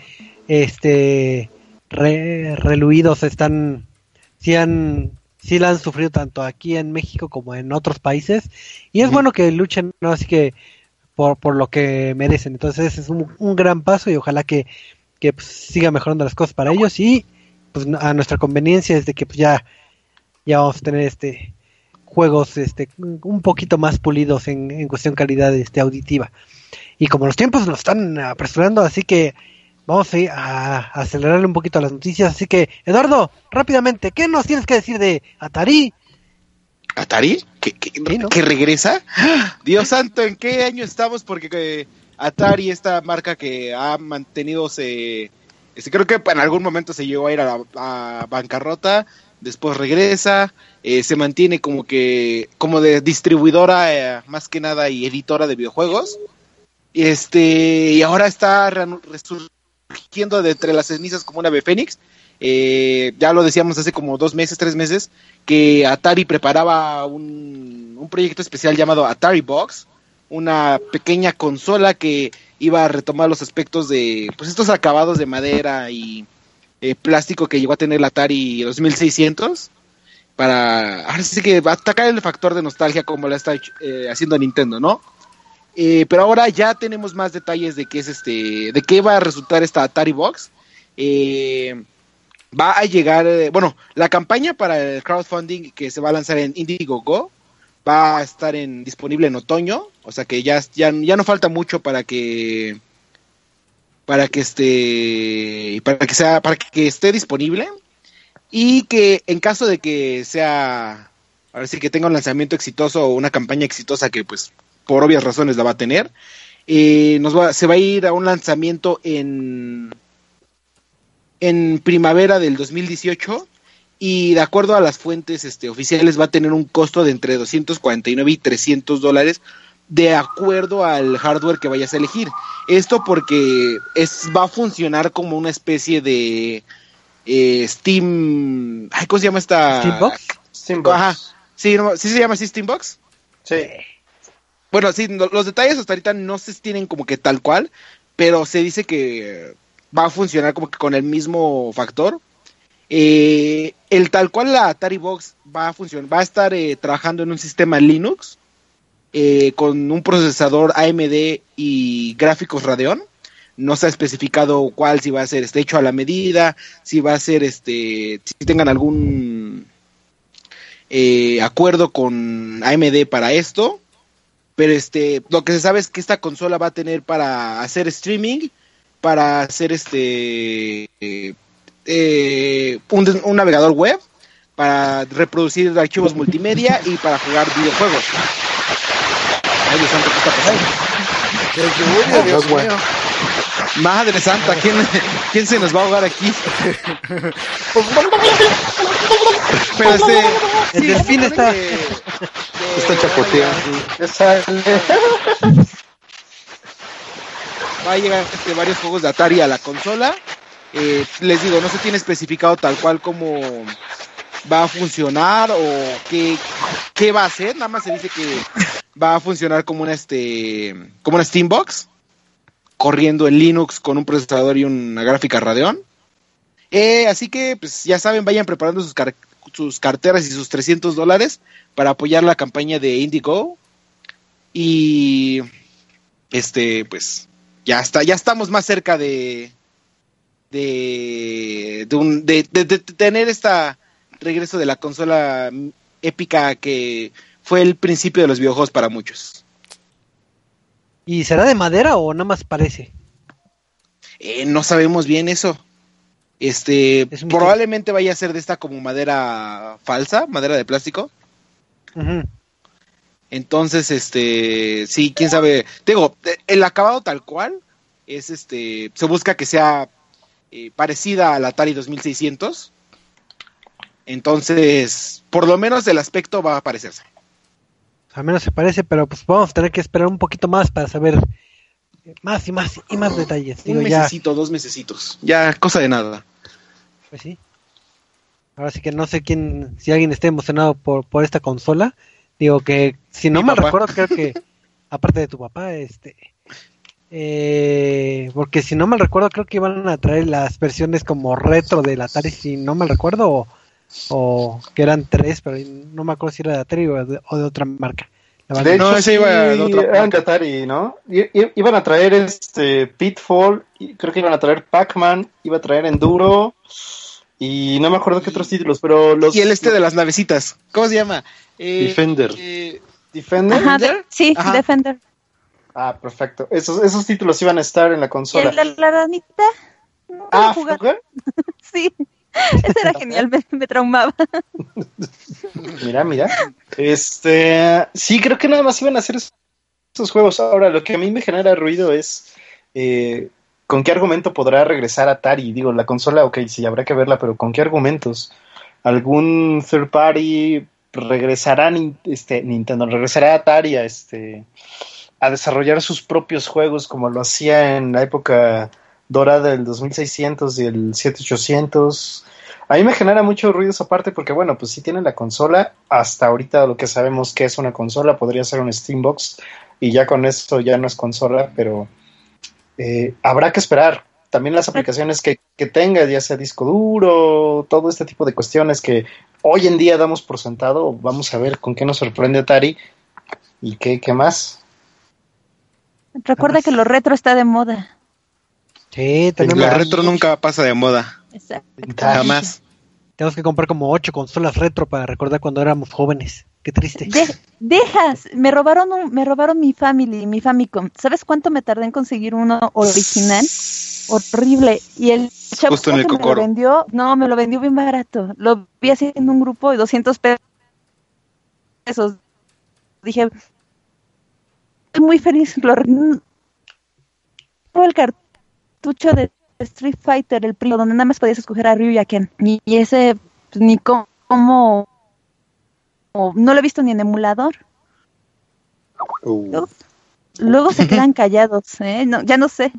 este reluidos están sí han sí la han sufrido tanto aquí en México como en otros países y es bueno que luchen no así que por, por lo que merecen. Entonces es un, gran paso y ojalá que, que pues, siga mejorando las cosas para ellos y pues a nuestra conveniencia es de que pues, ya ya vamos a tener este juegos este un poquito más pulidos en, en cuestión calidad este auditiva y como los tiempos nos están apresurando, así que vamos a, a acelerarle un poquito las noticias. Así que, Eduardo, rápidamente, ¿qué nos tienes que decir de Atari? ¿Atari? ¿Que, regresa? Dios santo, ¿en qué año estamos? Porque eh, Atari, esta marca que ha mantenido, se, este, creo que en algún momento se llegó a ir a la bancarrota, después regresa, eh, se mantiene como que, como de distribuidora eh, más que nada y editora de videojuegos. Este, y ahora está resurgiendo de entre las cenizas como una ave fénix. Eh, ya lo decíamos hace como dos meses, tres meses, que Atari preparaba un, un proyecto especial llamado Atari Box, una pequeña consola que iba a retomar los aspectos de pues estos acabados de madera y eh, plástico que llegó a tener el Atari 2600 para ahora sí que atacar el factor de nostalgia como la está eh, haciendo Nintendo, ¿no? Eh, pero ahora ya tenemos más detalles de qué es este, de qué va a resultar esta Atari Box. va a llegar, bueno, la campaña para el crowdfunding que se va a lanzar en Indiegogo va a estar en, disponible en otoño, o sea que ya, ya, ya no falta mucho para que para que esté para que sea para que esté disponible y que en caso de que sea ahora sí que tenga un lanzamiento exitoso o una campaña exitosa que pues por obvias razones la va a tener eh, nos va, se va a ir a un lanzamiento en en primavera del 2018 y de acuerdo a las fuentes este, oficiales va a tener un costo de entre 249 y 300 dólares de acuerdo al hardware que vayas a elegir. Esto porque es, va a funcionar como una especie de eh, Steam... ¿Cómo se llama esta? Steambox. Steambox. Ajá. Sí, ¿sí se llama así Steambox? Sí. Bueno, sí, los detalles hasta ahorita no se tienen como que tal cual, pero se dice que va a funcionar como que con el mismo factor. Eh, el tal cual la Atari Box va a funcionar, va a estar eh, trabajando en un sistema Linux eh, con un procesador AMD y gráficos Radeon. No se ha especificado cuál, si va a ser este, hecho a la medida, si va a ser este, si tengan algún acuerdo con AMD para esto. Pero este, lo que se sabe es que esta consola va a tener para hacer streaming, para hacer este eh, un, navegador web para reproducir archivos multimedia y para jugar videojuegos. Ay, Dios santo, ¿qué está pasando? Madre santa, ¿quién, ¿quién se nos va a ahogar aquí? Pero este, el delfín está, está chapoteando. Va a llegar este, varios juegos de Atari a la consola. Eh, les digo, no se tiene especificado tal cual como va a funcionar o qué, qué va a hacer, nada más se dice que va a funcionar como una este como una Steambox corriendo en Linux con un procesador y una gráfica Radeon. Eh, así que pues ya saben, vayan preparando sus, carteras y sus 300 dólares para apoyar la campaña de Indigo y este pues ya está, ya estamos más cerca de de, de, un, de, tener esta regreso de la consola épica que fue el principio de los videojuegos para muchos. ¿Y será de madera o nada más parece? Eh, no sabemos bien eso. Este, probablemente vaya a ser de esta como madera falsa, madera de plástico. Entonces, este, sí, quién sabe. Digo, el acabado tal cual es este, se busca que sea eh, parecida al Atari 2600. Entonces, por lo menos el aspecto va a parecerse. Al menos se parece, pero pues vamos a tener que esperar un poquito más para saber más y más y más detalles. un mesecito, dos mesecitos. Ya, cosa de nada. Pues sí. Ahora sí que no sé quién, si alguien esté emocionado por, por esta consola. Digo que, si no me recuerdo, creo que, aparte de tu papá, este, eh, porque si no me recuerdo, creo que iban a traer las versiones como retro del Atari, si no me recuerdo, o, que eran tres, pero no me acuerdo si era de Atari o de, otra marca. De hecho, ese iba de otra eran de Atari, ¿no? iban a traer este Pitfall, creo que iban a traer Pac-Man, iba a traer Enduro, y no me acuerdo qué otros títulos, pero los... Y el este de las navecitas, ¿cómo se llama? Eh, Defender. Eh, ¿Defender? sí, Defender. Ah, perfecto. Esos, esos títulos iban a estar en la consola. ¿El de la ranita? ah, jugar? sí. Ese era genial, me, traumaba. mira, mira. Este, sí, creo que nada más iban a hacer esos juegos. Ahora, lo que a mí me genera ruido es eh, con qué argumento podrá regresar Atari. Digo, la consola, ok, sí, habrá que verla, pero con qué argumentos. ¿Algún third party regresará este, Nintendo? ¿Regresará Atari a este a desarrollar sus propios juegos como lo hacía en la época dorada del 2600 y el 7800. A mí me genera mucho ruido esa parte porque, bueno, pues si tiene la consola, hasta ahorita lo que sabemos que es una consola, podría ser un Steambox, y ya con esto ya no es consola, pero eh, habrá que esperar. También las aplicaciones que, que tenga, ya sea disco duro, todo este tipo de cuestiones que hoy en día damos por sentado, vamos a ver con qué nos sorprende Atari y qué, qué más. Recuerda que lo retro está de moda. Sí, tenemos. Lo retro nunca pasa de moda. Exacto. Jamás. Tenemos que comprar como ocho consolas retro para recordar cuando éramos jóvenes. Qué triste. dejas, me robaron me robaron mi Family, mi Famicom. ¿Sabes cuánto me tardé en conseguir uno original? Horrible. Y el chavo que me lo vendió, no, me lo vendió bien barato. Lo vi así en un grupo de 200 pesos. Dije, estoy muy feliz. Lo, el cartucho de Street Fighter, el primo, donde nada más podías escoger a Ryu y a Ken. Y, ese, pues, ni cómo no lo he visto ni en emulador. Uh. Luego, se quedan callados, ¿eh? No, ya no sé.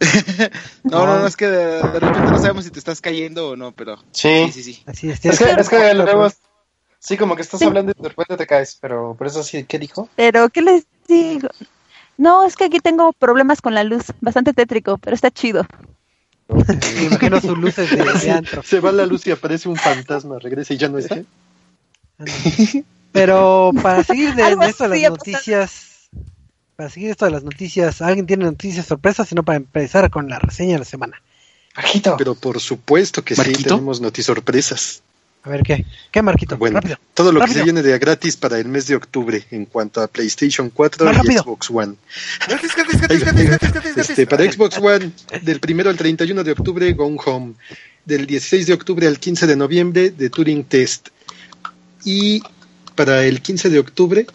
no, no, no, es que de, repente no sabemos si te estás cayendo o no, pero sí, sí, sí. Así es, es, que, es que lo vemos, sí, como que estás hablando y de repente te caes, pero por eso sí, ¿qué dijo? Pero, ¿qué les digo? No, es que aquí tengo problemas con la luz, bastante tétrico, pero está chido. Me imagino sus luces de, antro. Se va la luz y aparece un fantasma, regresa y ya no está. Pero para seguir de, esto de las noticias, para seguir esto de las noticias, ¿alguien tiene noticias sorpresas? Sino para empezar con la reseña de la semana. Marquito. Pero por supuesto que sí tenemos noticias sorpresas. A ver, ¿qué? ¿Qué, Marquito? Bueno, todo lo que se viene de gratis para el mes de octubre en cuanto a PlayStation 4 y Xbox One. este, para Xbox One, del primero al 31 de octubre, Gone Home. Del 16 de octubre al 15 de noviembre, The Turing Test. Y para el 15 de octubre,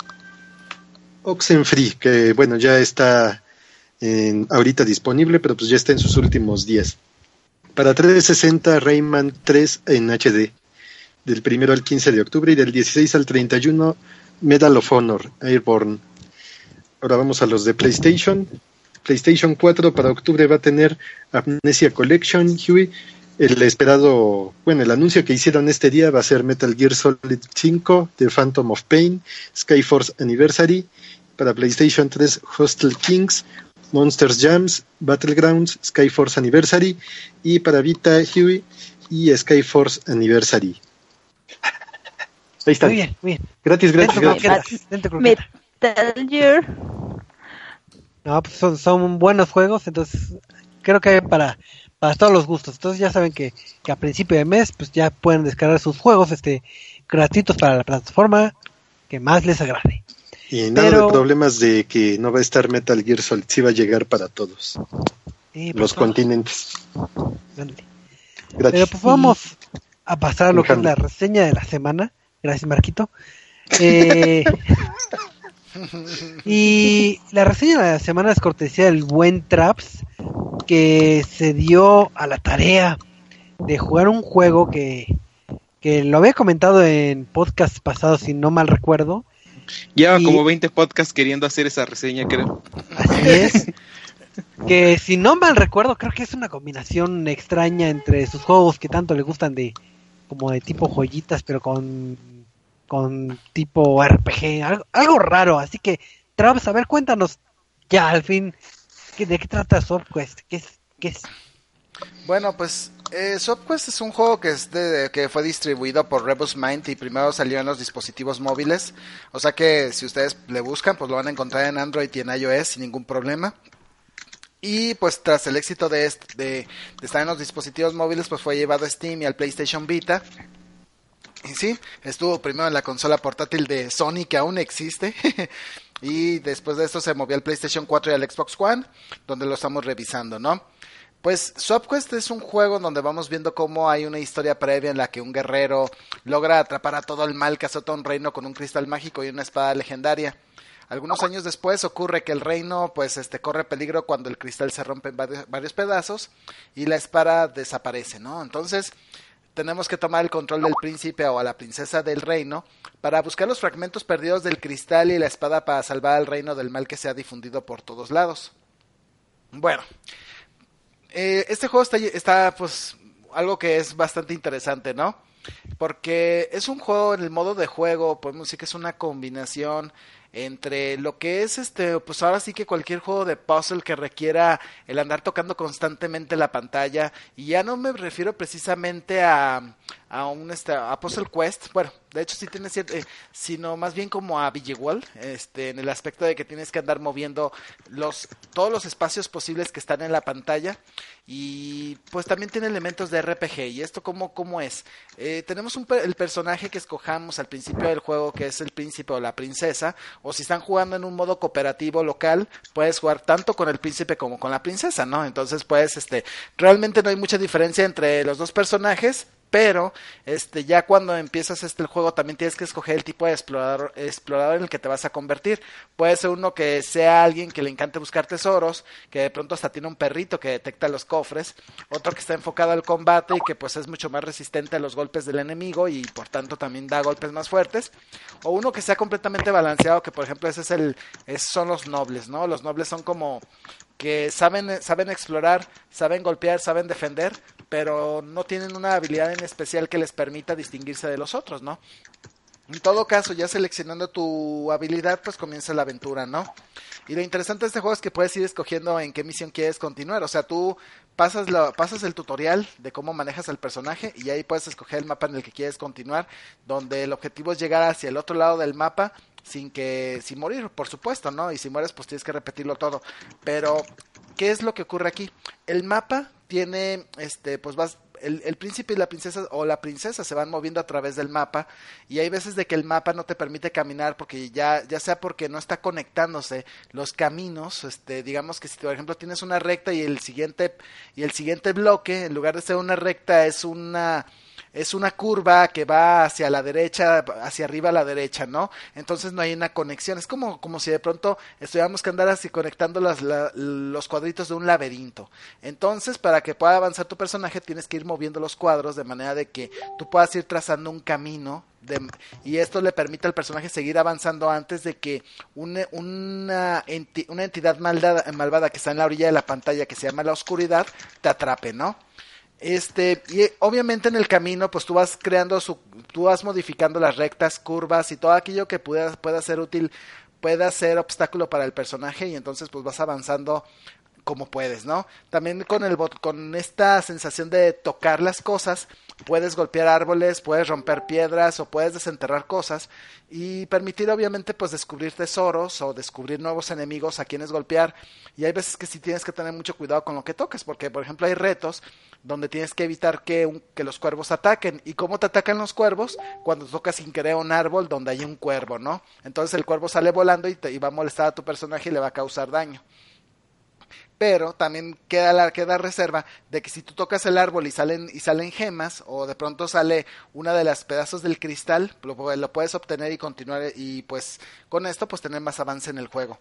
Oxenfree, que bueno, ya está en, ahorita disponible, pero pues ya está en sus últimos días. Para 360, Rayman 3 en HD, del 1 al 15 de octubre y del 16 al 31, Medal of Honor, Airborne. Ahora vamos a los de PlayStation. PlayStation 4 para octubre va a tener Amnesia Collection, Huey, el esperado, bueno, el anuncio que hicieron este día va a ser Metal Gear Solid 5, The Phantom of Pain, Skyforce Anniversary, para PlayStation 3 Hostel Kings, Monsters Jams, Battlegrounds, Skyforce Anniversary y para Vita Huey y Skyforce Anniversary. Ahí está. Muy bien, muy bien. Gratis, gratis, gratis. Metal Gear. No, pues son, son buenos juegos, entonces creo que para para todos los gustos. Entonces ya saben que, a principio de mes pues ya pueden descargar sus juegos este gratuitos para la plataforma que más les agrade. Y nada de problemas de que no va a estar Metal Gear Solid, sí va a llegar para todos. los continentes. Pero pues vamos a pasar a lo que es la reseña de la semana. Gracias, Marquito. Eh, y la reseña de la semana es cortesía del buen Traps, que se dio a la tarea de jugar un juego que, que lo había comentado en podcast pasados, si no mal recuerdo. Lleva como 20 podcasts queriendo hacer esa reseña, creo. Así es. que si no mal recuerdo, creo que es una combinación extraña entre sus juegos que tanto le gustan de como de tipo joyitas, pero con con tipo RPG, algo, raro. Así que, Travis, a ver, cuéntanos ya al fin de qué trata SwapQuest. ¿Qué es? Qué es? Bueno, pues eh, es un juego que, es de, que fue distribuido por Rebus Mind y primero salió en los dispositivos móviles. O sea que si ustedes le buscan, pues lo van a encontrar en Android y en iOS sin ningún problema. Y pues tras el éxito de, estar en los dispositivos móviles, pues fue llevado a Steam y al PlayStation Vita. Y sí, estuvo primero en la consola portátil de Sony que aún existe. y después de esto se movió al PlayStation 4 y al Xbox One, donde lo estamos revisando, ¿no? Pues SwapQuest es un juego donde vamos viendo cómo hay una historia previa en la que un guerrero logra atrapar a todo el mal que azota un reino con un cristal mágico y una espada legendaria. Algunos años después ocurre que el reino pues este corre peligro cuando el cristal se rompe en varios, pedazos y la espada desaparece, ¿no? Entonces, tenemos que tomar el control del príncipe o a la princesa del reino para buscar los fragmentos perdidos del cristal y la espada para salvar al reino del mal que se ha difundido por todos lados. Bueno, eh, este juego está, está, pues, algo que es bastante interesante, ¿no? Porque es un juego en el modo de juego, podemos decir que es una combinación entre lo que es este, pues ahora sí que cualquier juego de puzzle que requiera el andar tocando constantemente la pantalla, y ya no me refiero precisamente a, a un este, a Puzzle Quest, bueno, de hecho sí tiene cierto, eh, sino más bien como a Wall, este, en el aspecto de que tienes que andar moviendo los, todos los espacios posibles que están en la pantalla, y pues también tiene elementos de RPG, y esto cómo, cómo es, eh, tenemos un, el personaje que escojamos al principio del juego, que es el príncipe o la princesa, o si están jugando en un modo cooperativo local, puedes jugar tanto con el príncipe como con la princesa, ¿no? Entonces, pues, este, realmente no hay mucha diferencia entre los dos personajes, pero este ya cuando empiezas este el juego también tienes que escoger el tipo de explorador, explorador en el que te vas a convertir. Puede ser uno que sea alguien que le encante buscar tesoros, que de pronto hasta tiene un perrito que detecta los cofres, otro que está enfocado al combate y que pues es mucho más resistente a los golpes del enemigo y por tanto también da golpes más fuertes, o uno que sea completamente balanceado, que por ejemplo ese es el son los nobles, ¿no? Los nobles son como que saben saben explorar, saben golpear, saben defender, pero no tienen una habilidad en especial que les permita distinguirse de los otros, ¿no? En todo caso, ya seleccionando tu habilidad, pues comienza la aventura, ¿no? Y lo interesante de este juego es que puedes ir escogiendo en qué misión quieres continuar. O sea, tú pasas, pasas el tutorial de cómo manejas al personaje y ahí puedes escoger el mapa en el que quieres continuar, donde el objetivo es llegar hacia el otro lado del mapa sin que sin morir, por supuesto, ¿no? Y si mueres, pues tienes que repetirlo todo. Pero ¿qué es lo que ocurre aquí? El mapa tiene, este, pues vas, el, el, príncipe y la princesa o la princesa se van moviendo a través del mapa y hay veces de que el mapa no te permite caminar porque ya, ya sea porque no está conectándose los caminos, este, digamos que si por ejemplo tienes una recta y el siguiente, y el siguiente bloque, en lugar de ser una recta, es una es una curva que va hacia la derecha, hacia arriba a la derecha, ¿no? Entonces no hay una conexión. Es como, como si de pronto estuviéramos que andar así conectando las, los cuadritos de un laberinto. Entonces, para que pueda avanzar tu personaje, tienes que ir moviendo los cuadros de manera de que tú puedas ir trazando un camino de, y esto le permite al personaje seguir avanzando antes de que una, una, una entidad malvada que está en la orilla de la pantalla que se llama la oscuridad te atrape, ¿no? Este, y obviamente en el camino, pues tú vas creando su, tú vas modificando las rectas, curvas y todo aquello que pueda, pueda ser útil, pueda ser obstáculo para el personaje y entonces pues vas avanzando como puedes, ¿no? También con el con esta sensación de tocar las cosas, puedes golpear árboles, puedes romper piedras o puedes desenterrar cosas y permitir obviamente pues descubrir tesoros o descubrir nuevos enemigos a quienes golpear. Y hay veces que sí tienes que tener mucho cuidado con lo que tocas porque por ejemplo hay retos donde tienes que evitar que, que los cuervos ataquen. Y cómo te atacan los cuervos cuando tocas sin querer un árbol donde hay un cuervo, ¿no? Entonces el cuervo sale volando y, te, y va a molestar a tu personaje y le va a causar daño pero también queda la queda reserva de que si tú tocas el árbol y salen y salen gemas o de pronto sale una de las pedazos del cristal lo, lo puedes obtener y continuar y pues con esto pues tener más avance en el juego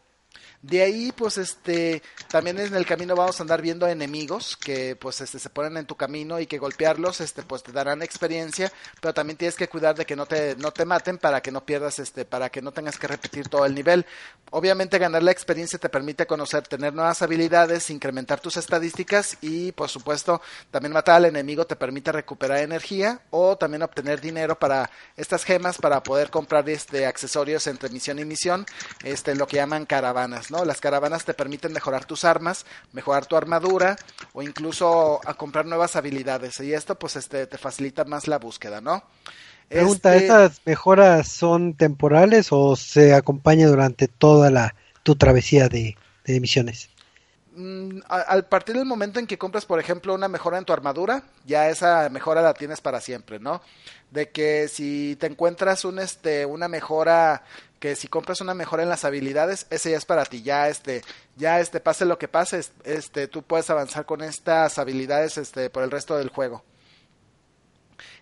de ahí, pues, este, también en el camino vamos a andar viendo enemigos que, pues, este, se ponen en tu camino y que golpearlos, este, pues, te darán experiencia, pero también tienes que cuidar de que no te, no te maten para que no pierdas, este, para que no tengas que repetir todo el nivel. Obviamente, ganar la experiencia te permite conocer, tener nuevas habilidades, incrementar tus estadísticas y, por supuesto, también matar al enemigo te permite recuperar energía o también obtener dinero para estas gemas para poder comprar, este, accesorios entre misión y misión, este, lo que llaman caravanas. ¿no? Las caravanas te permiten mejorar tus armas, mejorar tu armadura o incluso a comprar nuevas habilidades y esto pues este te facilita más la búsqueda, ¿no? Pregunta, este ¿estas mejoras son temporales o se acompaña durante toda la tu travesía de, de misiones? Mm, al partir del momento en que compras, por ejemplo, una mejora en tu armadura, ya esa mejora la tienes para siempre, ¿no? De que si te encuentras un este una mejora que si compras una mejora en las habilidades, ese ya es para ti, ya este ya este pase lo que pase, este tú puedes avanzar con estas habilidades este por el resto del juego.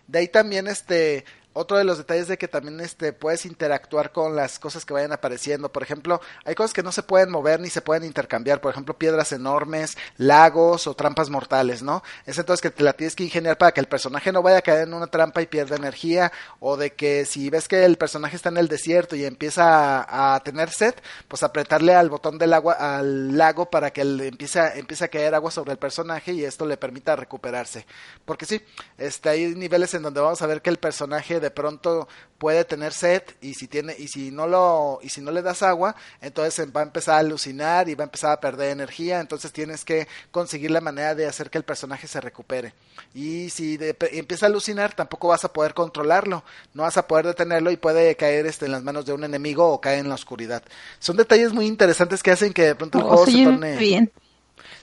De ahí también este otro de los detalles de que también este puedes interactuar con las cosas que vayan apareciendo. Por ejemplo, hay cosas que no se pueden mover ni se pueden intercambiar. Por ejemplo, piedras enormes, lagos o trampas mortales, ¿no? Es entonces que te la tienes que ingeniar para que el personaje no vaya a caer en una trampa y pierda energía. O de que si ves que el personaje está en el desierto y empieza a, tener sed, pues apretarle al botón del agua, al lago para que él empiece, a, empiece a caer agua sobre el personaje y esto le permita recuperarse. Porque sí, este, hay niveles en donde vamos a ver que el personaje de pronto puede tener sed y si tiene y si no lo y si no le das agua, entonces va a empezar a alucinar y va a empezar a perder energía, entonces tienes que conseguir la manera de hacer que el personaje se recupere. Y si empieza a alucinar, tampoco vas a poder controlarlo, no vas a poder detenerlo y puede caer este en las manos de un enemigo o caer en la oscuridad. Son detalles muy interesantes que hacen que de pronto el oh, juego se torne bien.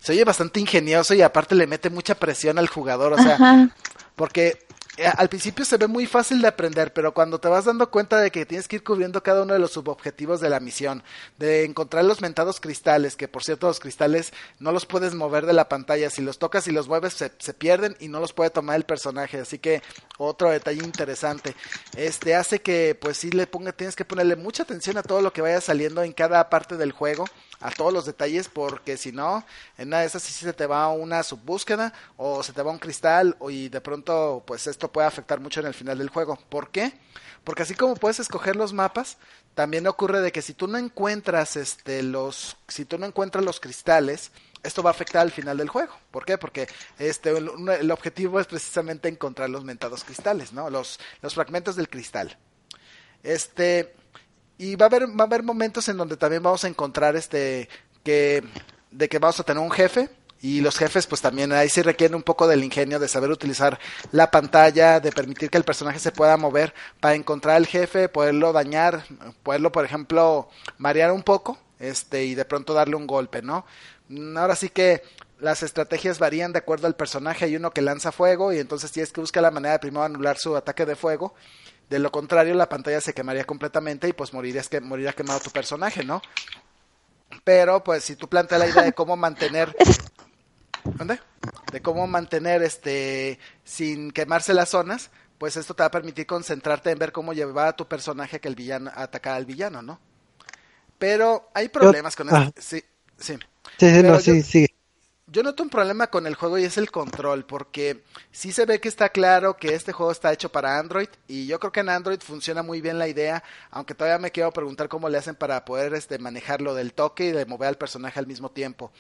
Se oye bastante ingenioso y aparte le mete mucha presión al jugador, o sea, porque al principio se ve muy fácil de aprender, pero cuando te vas dando cuenta de que tienes que ir cubriendo cada uno de los subobjetivos de la misión, de encontrar los mentados cristales, que por cierto los cristales no los puedes mover de la pantalla, si los tocas y los mueves se, se pierden y no los puede tomar el personaje, así que otro detalle interesante. Este hace que pues sí le ponga, tienes que ponerle mucha atención a todo lo que vaya saliendo en cada parte del juego a todos los detalles porque si no, en una de esas sí se te va una subbúsqueda o se te va un cristal y de pronto pues esto puede afectar mucho en el final del juego. ¿Por qué? Porque así como puedes escoger los mapas, también ocurre de que si tú no encuentras este los si tú no encuentras los cristales, esto va a afectar al final del juego. ¿Por qué? Porque este el, el objetivo es precisamente encontrar los mentados cristales, ¿no? Los los fragmentos del cristal. Este y va a haber, va a haber momentos en donde también vamos a encontrar este que de que vamos a tener un jefe y los jefes pues también ahí sí requieren un poco del ingenio de saber utilizar la pantalla, de permitir que el personaje se pueda mover para encontrar al jefe, poderlo dañar, poderlo por ejemplo marear un poco, este y de pronto darle un golpe, ¿no? Ahora sí que las estrategias varían de acuerdo al personaje, hay uno que lanza fuego y entonces tienes que buscar la manera de primero anular su ataque de fuego de lo contrario, la pantalla se quemaría completamente y pues morirías que moriría quemado tu personaje, ¿no? Pero pues si tú planteas la idea de cómo mantener ¿Dónde? De cómo mantener este sin quemarse las zonas, pues esto te va a permitir concentrarte en ver cómo llevar a tu personaje que el villano a atacar al villano, ¿no? Pero hay problemas con esto. Sí, sí. Sí, no, sí, sí yo noto un problema con el juego y es el control, porque sí se ve que está claro que este juego está hecho para Android y yo creo que en Android funciona muy bien la idea, aunque todavía me quiero preguntar cómo le hacen para poder este, manejarlo del toque y de mover al personaje al mismo tiempo.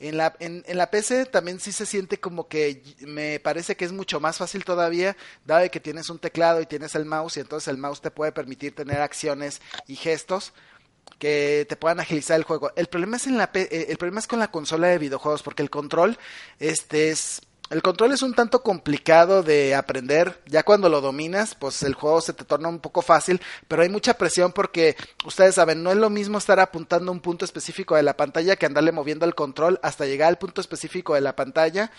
En la, en, en la PC también sí se siente como que me parece que es mucho más fácil todavía, dado que tienes un teclado y tienes el mouse y entonces el mouse te puede permitir tener acciones y gestos que te puedan agilizar el juego. El problema es en la eh, el problema es con la consola de videojuegos porque el control este es el control es un tanto complicado de aprender. Ya cuando lo dominas, pues el juego se te torna un poco fácil, pero hay mucha presión porque ustedes saben, no es lo mismo estar apuntando un punto específico de la pantalla que andarle moviendo el control hasta llegar al punto específico de la pantalla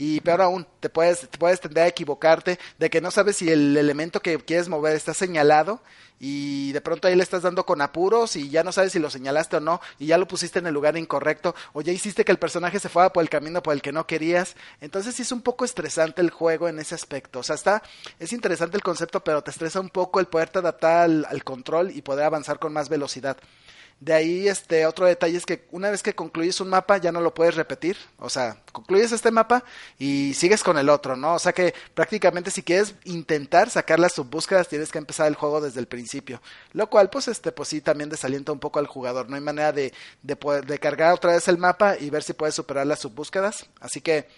y peor aún, te puedes, te puedes tender a equivocarte de que no sabes si el elemento que quieres mover está señalado y de pronto ahí le estás dando con apuros y ya no sabes si lo señalaste o no y ya lo pusiste en el lugar incorrecto o ya hiciste que el personaje se fuera por el camino por el que no querías. Entonces sí es un poco estresante el juego en ese aspecto. O sea, está, es interesante el concepto, pero te estresa un poco el poderte adaptar al control y poder avanzar con más velocidad. De ahí, este, otro detalle es que una vez que concluyes un mapa ya no lo puedes repetir. O sea, concluyes este mapa y sigues con el otro, ¿no? O sea que prácticamente si quieres intentar sacar las subbúsquedas tienes que empezar el juego desde el principio. Lo cual, pues, este, pues sí, también desalienta un poco al jugador. No hay manera de, de, poder, de cargar otra vez el mapa y ver si puedes superar las subbúsquedas. Así que,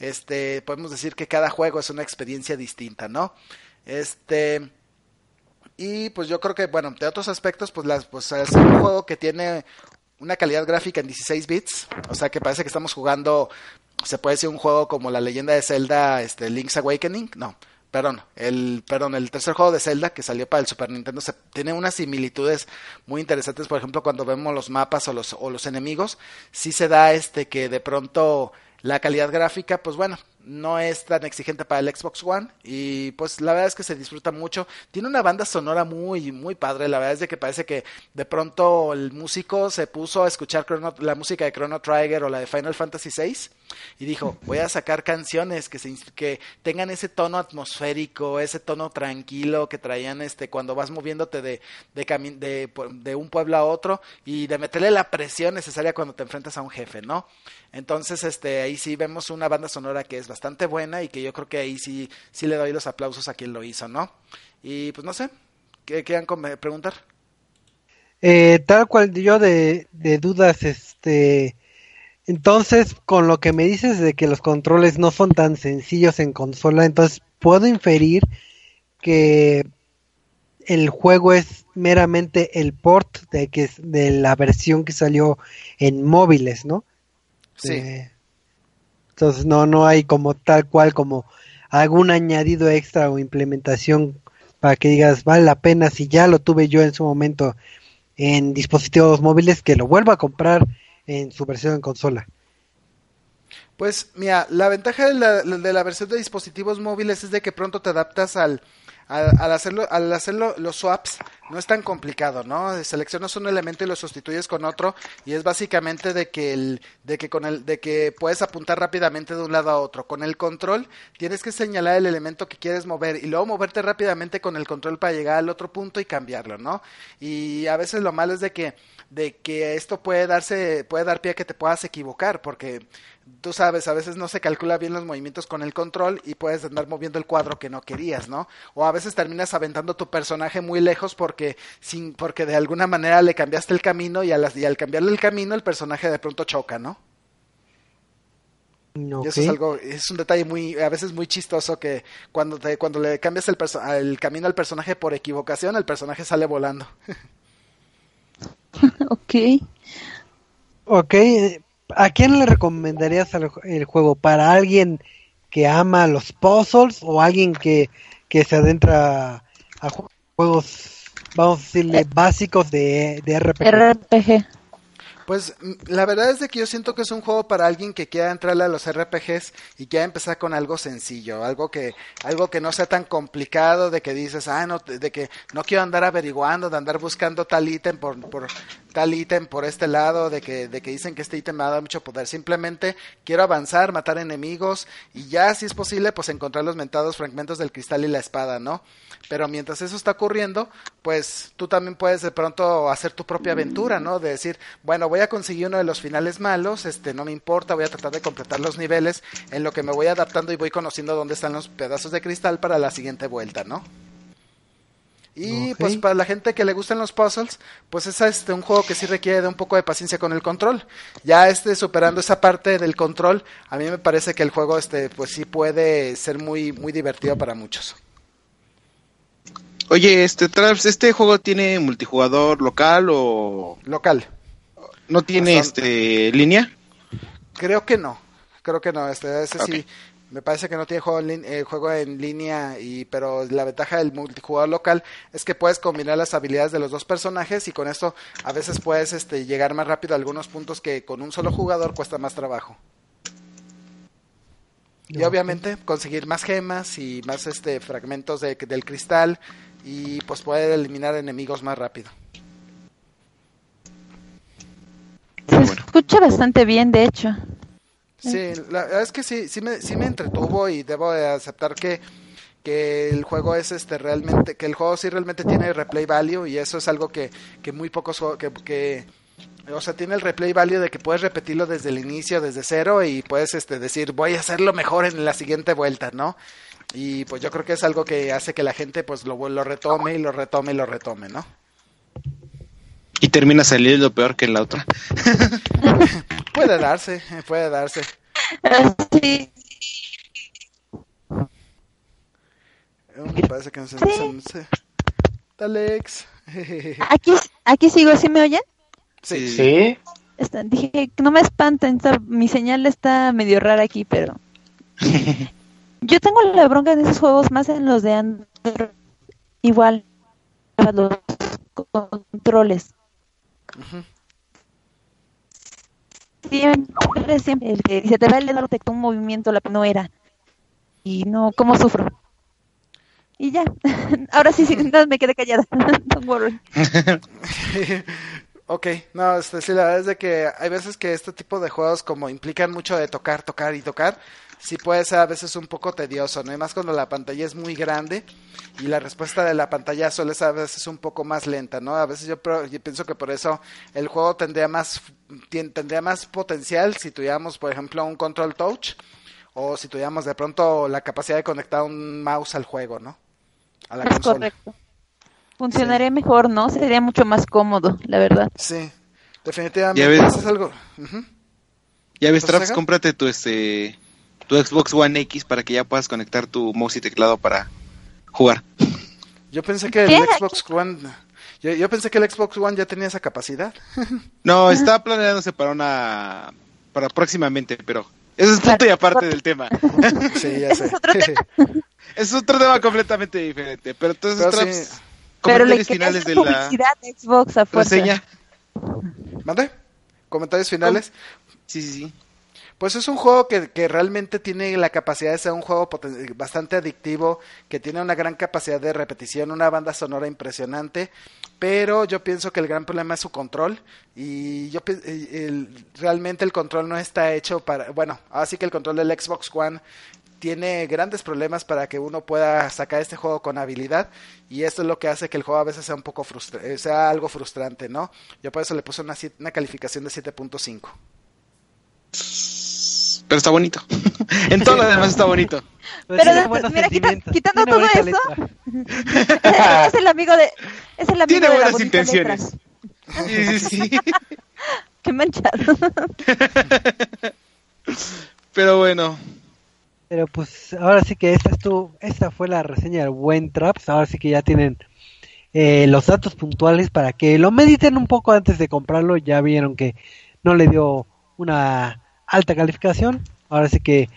este, podemos decir que cada juego es una experiencia distinta, ¿no? Este y pues yo creo que, bueno, de otros aspectos, pues, las, pues es un juego que tiene una calidad gráfica en 16 bits, o sea que parece que estamos jugando, se puede decir un juego como la leyenda de Zelda, este, Link's Awakening, no, perdón, el, perdón, el tercer juego de Zelda que salió para el Super Nintendo se, tiene unas similitudes muy interesantes, por ejemplo, cuando vemos los mapas o los, o los enemigos, sí se da este que de pronto la calidad gráfica, pues bueno, no es tan exigente para el Xbox One y pues la verdad es que se disfruta mucho. Tiene una banda sonora muy muy padre, la verdad es de que parece que de pronto el músico se puso a escuchar la música de Chrono Trigger o la de Final Fantasy VI y dijo, voy a sacar canciones que se que tengan ese tono atmosférico, ese tono tranquilo que traían este cuando vas moviéndote de de, de, de un pueblo a otro y de meterle la presión necesaria cuando te enfrentas a un jefe, ¿no? Entonces, este, ahí sí vemos una banda sonora que es bastante buena y que yo creo que ahí sí, sí le doy los aplausos a quien lo hizo, ¿no? Y pues no sé, ¿qué quieran preguntar? Eh, tal cual yo de, de dudas, este, entonces con lo que me dices de que los controles no son tan sencillos en consola, entonces puedo inferir que el juego es meramente el port de que de la versión que salió en móviles, ¿no? Sí. Entonces no, no hay como tal cual como algún añadido extra o implementación para que digas vale la pena si ya lo tuve yo en su momento en dispositivos móviles que lo vuelva a comprar en su versión en consola. Pues mira, la ventaja de la, de la versión de dispositivos móviles es de que pronto te adaptas al, al, hacerlo, al hacerlo los swaps no es tan complicado, ¿no? Seleccionas un elemento y lo sustituyes con otro y es básicamente de que el, de que con el, de que puedes apuntar rápidamente de un lado a otro. Con el control tienes que señalar el elemento que quieres mover y luego moverte rápidamente con el control para llegar al otro punto y cambiarlo, ¿no? Y a veces lo malo es de que, de que esto puede darse, puede dar pie a que te puedas equivocar porque tú sabes, a veces no se calcula bien los movimientos con el control y puedes andar moviendo el cuadro que no querías, ¿no? O a veces terminas aventando tu personaje muy lejos porque sin porque de alguna manera le cambiaste el camino y al, y al cambiarle el camino el personaje de pronto choca, ¿no? Y eso es algo, es un detalle muy, a veces muy chistoso que cuando te, cuando le cambias el, el camino al personaje por equivocación, el personaje sale volando. ok. Ok, ¿A quién le recomendarías el, juego? ¿Para alguien que ama los puzzles o alguien que, que se adentra a juegos, vamos a decirle, eh. básicos de, de RPG? RPG. Pues mm, la verdad es de que yo siento que es un juego para alguien que quiera entrarle a los RPGs y quiera empezar con algo sencillo, algo que algo que no sea tan complicado de que dices, ah, no, de que no quiero andar averiguando, de andar buscando tal ítem por, por tal ítem por este lado, de que, de que dicen que este ítem me ha dado mucho poder. Simplemente quiero avanzar, matar enemigos y ya, si es posible, pues encontrar los mentados fragmentos del cristal y la espada, ¿no? Pero mientras eso está ocurriendo, pues tú también puedes de pronto hacer tu propia aventura, ¿no? De decir, bueno, voy a conseguir uno de los finales malos, este, no me importa, voy a tratar de completar los niveles en lo que me voy adaptando y voy conociendo dónde están los pedazos de cristal para la siguiente vuelta, ¿no? Y pues para la gente que le gustan los puzzles, pues es este un juego que sí requiere de un poco de paciencia con el control. Ya este superando esa parte del control, a mí me parece que el juego este pues sí puede ser muy muy divertido para muchos. Oye, este este juego tiene multijugador local o local. ¿No tiene este línea? Creo que no. Creo que no, este ese sí me parece que no tiene juego en, eh, juego en línea, y, pero la ventaja del multijugador local es que puedes combinar las habilidades de los dos personajes y con esto a veces puedes este, llegar más rápido a algunos puntos que con un solo jugador cuesta más trabajo. Y obviamente conseguir más gemas y más este fragmentos de, del cristal y pues poder eliminar enemigos más rápido. Se escucha bastante bien, de hecho. Sí, la verdad es que sí, sí me, sí me entretuvo y debo de aceptar que, que el juego es este realmente, que el juego sí realmente tiene replay value y eso es algo que, que muy pocos que, que o sea, tiene el replay value de que puedes repetirlo desde el inicio, desde cero y puedes este decir, voy a hacerlo mejor en la siguiente vuelta, ¿no? Y pues yo creo que es algo que hace que la gente pues lo, lo retome y lo retome y lo retome, ¿no? Y termina saliendo peor que la otra. puede darse, puede darse. Sí. Me parece que no se, sí. Alex. Aquí, aquí sigo, ¿sí me oyen? Sí. sí. dije, no me espanten, mi señal está medio rara aquí, pero... Yo tengo la bronca en esos juegos más en los de Android. Igual, los controles. Siempre, siempre, el que se te va el dedo, te un movimiento, la no era. y no, cómo sufro. Y ya, ahora sí, sí no, me quedé callada, don't worry. ok, no, este, sí, la verdad es de que hay veces que este tipo de juegos como implican mucho de tocar, tocar y tocar, sí puede ser a veces un poco tedioso, ¿no? Y más cuando la pantalla es muy grande y la respuesta de la pantalla suele ser a veces un poco más lenta, ¿no? A veces yo, pienso que por eso el juego tendría más, tendría más potencial si tuviéramos, por ejemplo, un control touch o si tuviéramos de pronto la capacidad de conectar un mouse al juego, ¿no? A la es correcto. Funcionaría mejor, ¿no? Sería mucho más cómodo, la verdad. Sí, definitivamente. Ya es algo. Ya ves, Traps, cómprate tu este tu Xbox One X para que ya puedas conectar tu mouse y teclado para jugar. Yo pensé que el Xbox One yo, pensé que el Xbox One ya tenía esa capacidad. no, está planeándose para una para próximamente, pero eso es punto y aparte del tema. sí, ya sé. es otro tema completamente diferente, pero entonces pero, comentarios finales de la Xbox a reseña. ¿Mande? ¿Comentarios finales? Sí, sí, sí. Pues es un juego que, que, realmente tiene la capacidad de ser un juego bastante adictivo, que tiene una gran capacidad de repetición, una banda sonora impresionante, pero yo pienso que el gran problema es su control y yo realmente el control no está hecho para, bueno, así que el control del Xbox One tiene grandes problemas para que uno pueda sacar este juego con habilidad y esto es lo que hace que el juego a veces sea un poco frustra sea algo frustrante, ¿no? Yo por eso le puse una, una calificación de 7.5. Pero está bonito. en todo lo demás está bonito. Pero mira, quitando todo eso, es el amigo de. Es el amigo Tiene de buenas intenciones. Sí, sí, sí. Qué manchado. Pero bueno. Pero pues ahora sí que esta, estuvo, esta fue la reseña del buen Traps. Ahora sí que ya tienen eh, los datos puntuales para que lo mediten un poco antes de comprarlo. Ya vieron que no le dio una alta calificación. Ahora sí que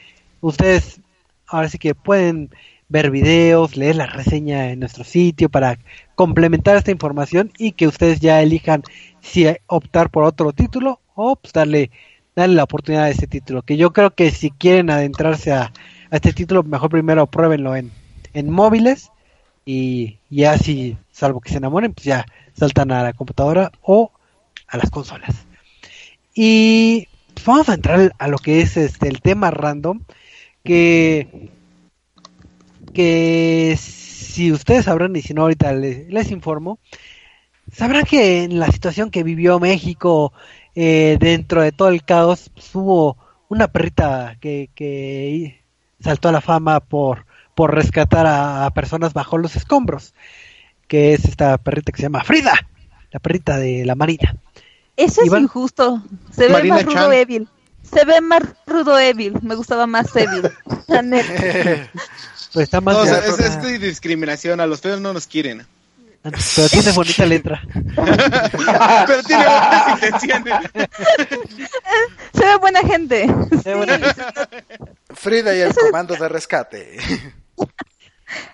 ustedes, ahora sí que pueden ver videos, leer la reseña en nuestro sitio para complementar esta información y que ustedes ya elijan si optar por otro título o pues darle, darle la oportunidad a este título. Que yo creo que si quieren adentrarse a, este título, mejor primero pruébenlo en, en móviles y ya si, salvo que se enamoren, pues ya saltan a la computadora o a las consolas. Y vamos a entrar a lo que es este el tema random que que si ustedes sabrán y si no ahorita les, informo sabrán que en la situación que vivió México eh, dentro de todo el caos pues, hubo una perrita que, que saltó a la fama por por rescatar a, personas bajo los escombros que es esta perrita que se llama Frida la perrita de la marina eso es injusto. Se ve más rudo Evil. Se ve más rudo Evil. Me gustaba más Evil. pues está más. es, es, discriminación. A los feos no nos quieren. Pero tiene bonita letra. Pero tiene buenas intenciones. Se ve buena gente. Frida y el comando de rescate.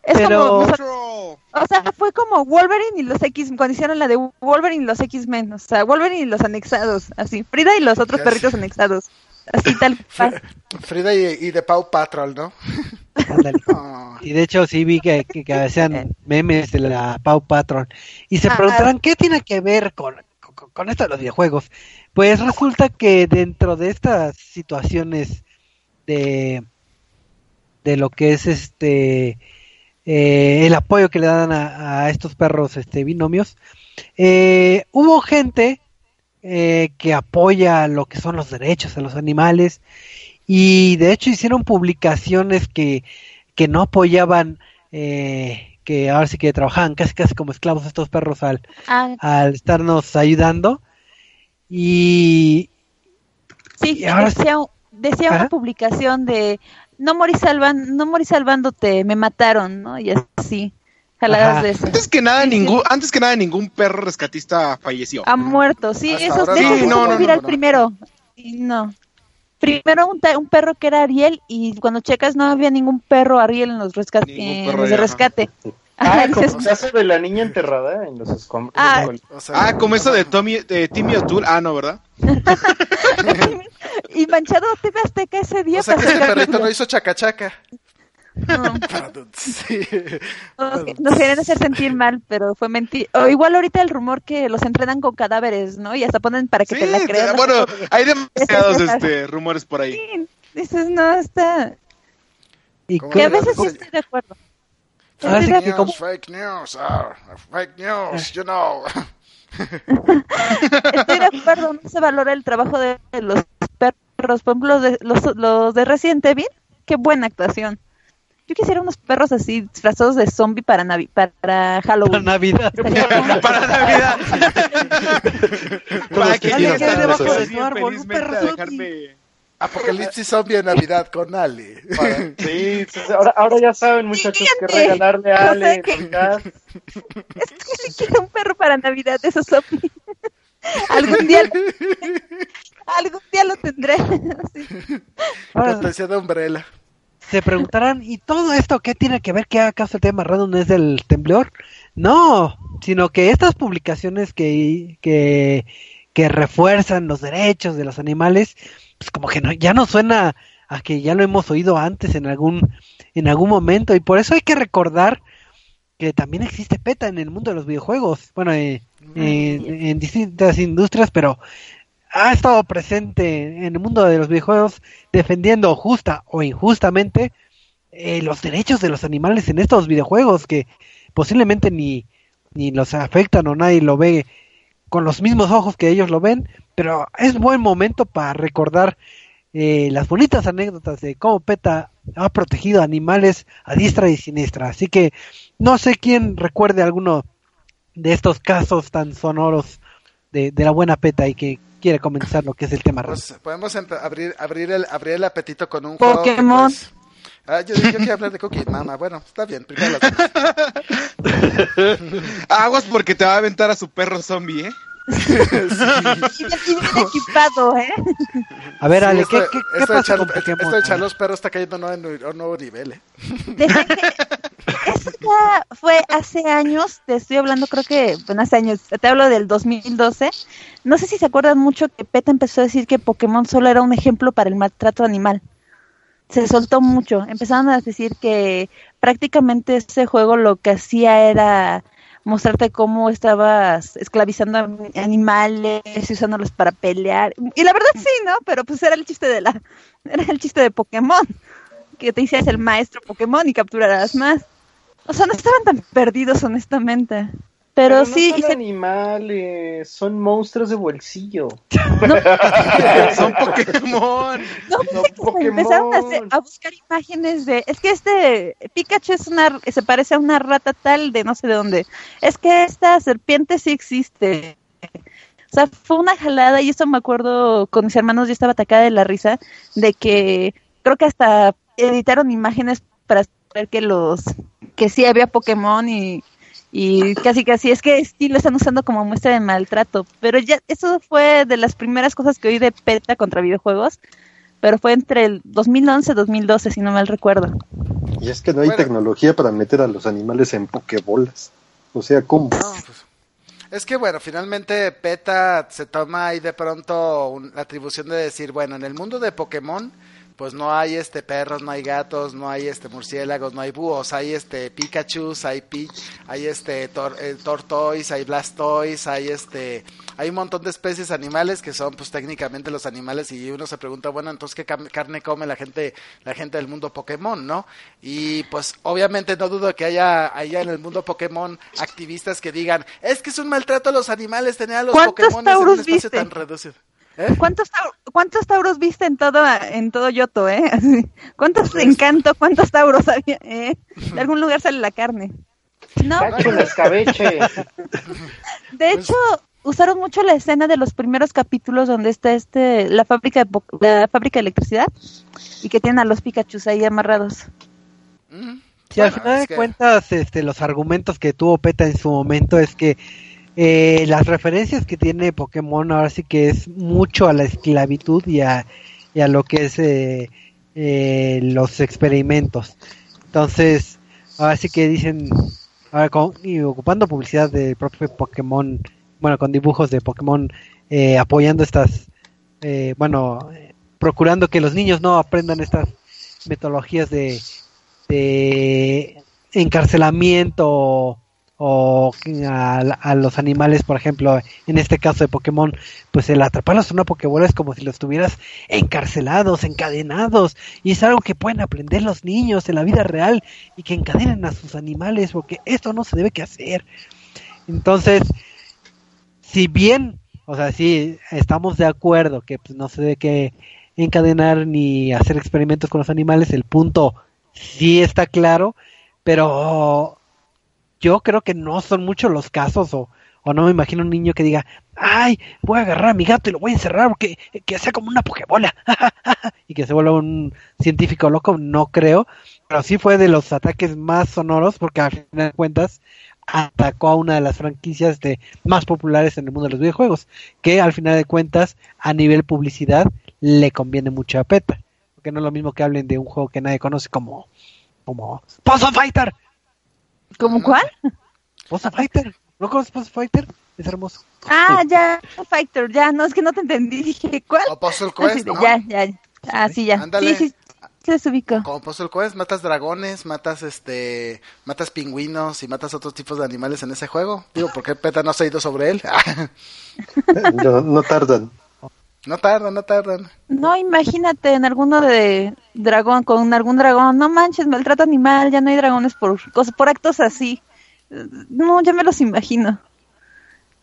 Es como, o sea, fue como Wolverine y los X, cuando hicieron la de Wolverine y los X-Men, o sea, Wolverine y los anexados, así, Frida y los otros perritos anexados, así tal Frida y, de Pau Patrol, ¿no? Ah. Y de hecho sí vi que, que, hacían memes de la Pau Patrol. Y se preguntarán qué tiene que ver con, con esto de los videojuegos. Pues resulta que dentro de estas situaciones de de lo que es este eh, el apoyo que le dan a, estos perros este, binomios. Eh, hubo gente eh, que apoya lo que son los derechos de los animales y de hecho hicieron publicaciones que, que no apoyaban que ahora sí que trabajaban casi casi como esclavos estos perros al, ah. al estarnos ayudando y sí ahora decía, decía una publicación de no morí salvan, no morí salvándote, me mataron, ¿no? Y así. Jaladas de eso. Antes que nada, ningún, antes que nada, ningún perro rescatista falleció. Ha muerto, sí, eso, de sí, no, no, no, primero. Y no. Primero un, un, perro que era Ariel y cuando checas no había ningún perro Ariel en los, de rescate. Ah, como se hace de la niña enterrada en los escombros. Ah, ah como eso de Tommy, de Timmy O'Toole. Ah, no, ¿verdad? y Manchado TV Azteca ese día. O sea que ese perrito no hizo chacachaca. Nos querían hacer sentir mal, pero fue mentira. O igual ahorita el rumor que los entrenan con cadáveres, ¿no? Y hasta ponen para que te la creas. Bueno, hay demasiados este, rumores por ahí. Sí, dices, no, está... Y que a veces sí estoy de acuerdo. Fake news, como... fake news, uh, fake news, you know. Estoy de acuerdo, no se valora el trabajo de los perros. Por ejemplo, los de, los, los de Resident Evil, qué buena actuación. Yo quisiera unos perros así disfrazados de zombie para Navi para Halloween. Para Navidad. para Navidad. para que quede debajo de árbol, un perro zombie. Apocalipsis zombie en Navidad con Ali. Sí, ahora, ahora ya saben, muchachos, que regalarle a Ale. Es que quiero un perro para Navidad, esos zombies. algún día algún día lo tendré. Cortesía de Umbrella. Se preguntarán, ¿y todo esto qué tiene que ver que acaso el tema random es del temblor? No, sino que estas publicaciones que, que, que refuerzan los derechos de los animales pues como que no, ya no suena a que ya lo hemos oído antes en algún, en algún momento, y por eso hay que recordar que también existe PETA en el mundo de los videojuegos, bueno, eh, en distintas industrias, pero ha estado presente en el mundo de los videojuegos defendiendo justa o injustamente eh, los derechos de los animales en estos videojuegos que posiblemente ni, ni los afectan o nadie lo ve con los mismos ojos que ellos lo ven, pero es buen momento para recordar eh, las bonitas anécdotas de cómo PETA ha protegido animales a diestra y siniestra. Así que no sé quién recuerde alguno de estos casos tan sonoros de, la buena PETA y que quiere comenzar lo que es el tema. Pues, podemos abrir, abrir, el, abrir el apetito con un Pokémon. Pues, ah, yo, yo quiero hablar de Cookie Mama. Bueno, está bien, primero Aguas porque te va a aventar a su perro zombie, ¿eh? Sí. y, bien equipado, ¿eh? A ver, Ale, ¿qué, qué, qué esto pasa echar, con Esto de echar los perros está cayendo a un nuevo nivel, ¿eh? Eso ya fue hace años, te estoy hablando creo que, bueno, hace años, te hablo del 2012. No sé si se acuerdan mucho que PETA empezó a decir que Pokémon solo era un ejemplo para el maltrato animal. Se soltó mucho, empezaron a decir que prácticamente ese juego lo que hacía era mostrarte cómo estabas esclavizando animales y usándolos para pelear. Y la verdad sí, ¿no? Pero pues era el chiste de la era el chiste de Pokémon, que te hicieras el maestro Pokémon y capturarás más. O sea, no estaban tan perdidos honestamente. Pero, sí. Son animales, son monstruos de bolsillo. son Pokémon. No, Empezaron a, buscar imágenes de. Es que este Pikachu es una, se parece a una rata tal de no sé de dónde. Es que esta serpiente sí existe. O sea, fue una jalada y eso me acuerdo con mis hermanos, yo estaba atacada de la risa de que creo que hasta editaron imágenes para ver que los que sí había Pokémon y y casi casi es que sí lo están usando como muestra de maltrato, pero ya eso fue de las primeras cosas que oí de PETA contra videojuegos, pero fue entre el 2011 y 2012 si no mal recuerdo. Y es que no hay tecnología para meter a los animales en pokebolas. O sea, ¿cómo? Pues, es que bueno, finalmente PETA se toma ahí de pronto la atribución de decir, bueno, en el mundo de Pokémon pues no hay este perros, no hay gatos, no hay este murciélagos, no hay búhos, hay este Pikachu, hay pi hay este tor eh, tortoise, hay blastoise, hay este hay un montón de especies animales que son pues técnicamente los animales y uno se pregunta, bueno, entonces qué carne come la gente la gente del mundo Pokémon, ¿no? Y pues obviamente no dudo que haya allá en el mundo Pokémon activistas que digan, es que es un maltrato a los animales tener a los Pokémon en un espacio tan reducido. ¿Eh? ¿Cuántos, ¿Cuántos tauros viste en todo en todo Yoto, eh? ¿Cuántos pues, encanto, cuántos tauros había? Eh? De algún lugar sale la carne. No. escabeche. De hecho, usaron mucho la escena de los primeros capítulos donde está este la fábrica de, la fábrica de electricidad y que tienen a los Pikachu ahí amarrados. Si al final de cuentas, este, los argumentos que tuvo PETA en su momento es que eh, las referencias que tiene Pokémon ahora sí que es mucho a la esclavitud y a, lo que es eh, eh, los experimentos. Entonces, ahora sí que dicen, ahora y ocupando publicidad de propio Pokémon, bueno, con dibujos de Pokémon apoyando estas, bueno, procurando que los niños no aprendan estas metodologías de, de encarcelamiento o a, los animales, por ejemplo, en este caso de Pokémon, pues el atraparlos en una Pokébola es como si los tuvieras encarcelados, encadenados, y es algo que pueden aprender los niños en la vida real y que encadenen a sus animales, porque esto no se debe que hacer. Entonces, si bien, o sea, sí estamos de acuerdo que pues, no se debe que encadenar ni hacer experimentos con los animales, el punto sí está claro, pero yo creo que no son muchos los casos o, o no me imagino un niño que diga, ay, voy a agarrar a mi gato y lo voy a encerrar porque que sea como una pokebola y que se vuelva un científico loco, no creo, pero sí fue de los ataques más sonoros porque al final de cuentas atacó a una de las franquicias de más populares en el mundo de los videojuegos, que al final de cuentas a nivel publicidad le conviene mucho a PETA, porque no es lo mismo que hablen de un juego que nadie conoce como como Puzzle Fighter, ¿Cómo cuál? Posa Fighter. ¿No conoces Posa Fighter? Es hermoso. Ah, ya, Fighter, ya, no, es que no te entendí, dije, ¿cuál? O Puzzle Quest, ¿no? Ya, ya, ah, sí, ya. Ándale. Sí, sí, se desubico. Como Puzzle Quest, matas dragones, matas este, matas pingüinos y matas otros tipos de animales en ese juego. Digo, ¿por qué PETA no se ha ido sobre él? no, no tardan. No tardan, no tardan. No, imagínate en alguno de dragón, con algún dragón, no manches, maltrato animal, ya no hay dragones por cosas, por actos así. No, ya me los imagino.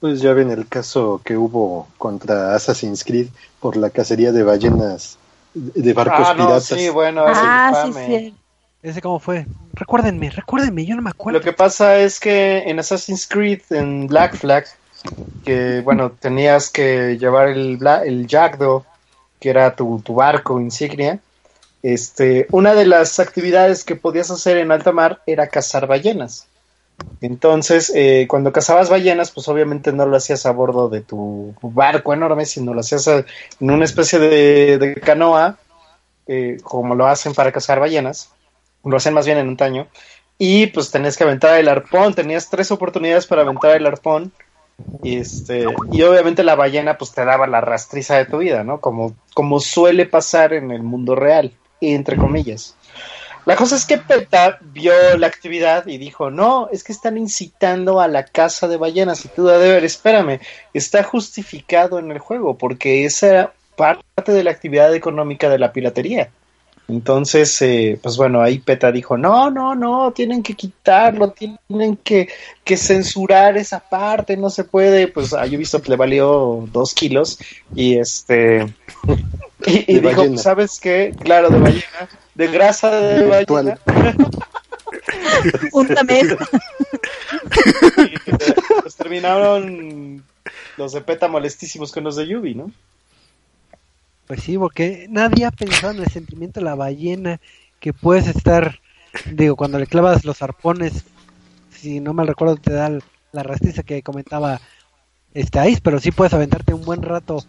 Pues ya ven el caso que hubo contra Assassin's Creed por la cacería de ballenas de barcos ah, no, piratas. Sí, bueno, ah, sí, sí. ¿Ese cómo fue? Recuérdenme, recuérdenme, yo no me acuerdo. Lo que pasa es que en Assassin's Creed, en Black Flag, que bueno, tenías que llevar el, el que era tu, tu, barco insignia. Este, una de las actividades que podías hacer en alta mar era cazar ballenas. Entonces, eh, cuando cazabas ballenas, pues obviamente no lo hacías a bordo de tu barco enorme, sino lo hacías en una especie de, canoa, eh, como lo hacen para cazar ballenas. Lo hacen más bien en un taño. Y pues tenías que aventar el arpón, tenías tres oportunidades para aventar el arpón y, este, y obviamente la ballena pues te daba la rastriza de tu vida, ¿no? Como, como suele pasar en el mundo real, entre comillas. La cosa es que PETA vio la actividad y dijo, no, es que están incitando a la caza de ballenas. Y tú, de ver, espérame, está justificado en el juego porque esa era parte de la actividad económica de la piratería. Entonces, eh, pues bueno, ahí PETA dijo, no, no, no, tienen que quitarlo, tienen que, que censurar esa parte, no se puede. Pues ah, yo he visto que le valió dos kilos y este... Y, dijo, ¿sabes qué? Claro, de ballena, de grasa de ballena. Un también. pues terminaron los de PETA molestísimos con los de Yubi, ¿no? Pues sí, porque nadie ha pensado en el sentimiento de la ballena, que puedes estar, digo, cuando le clavas los arpones, si no mal recuerdo te da la rastiza que comentaba este Ice, pero sí puedes aventarte un buen rato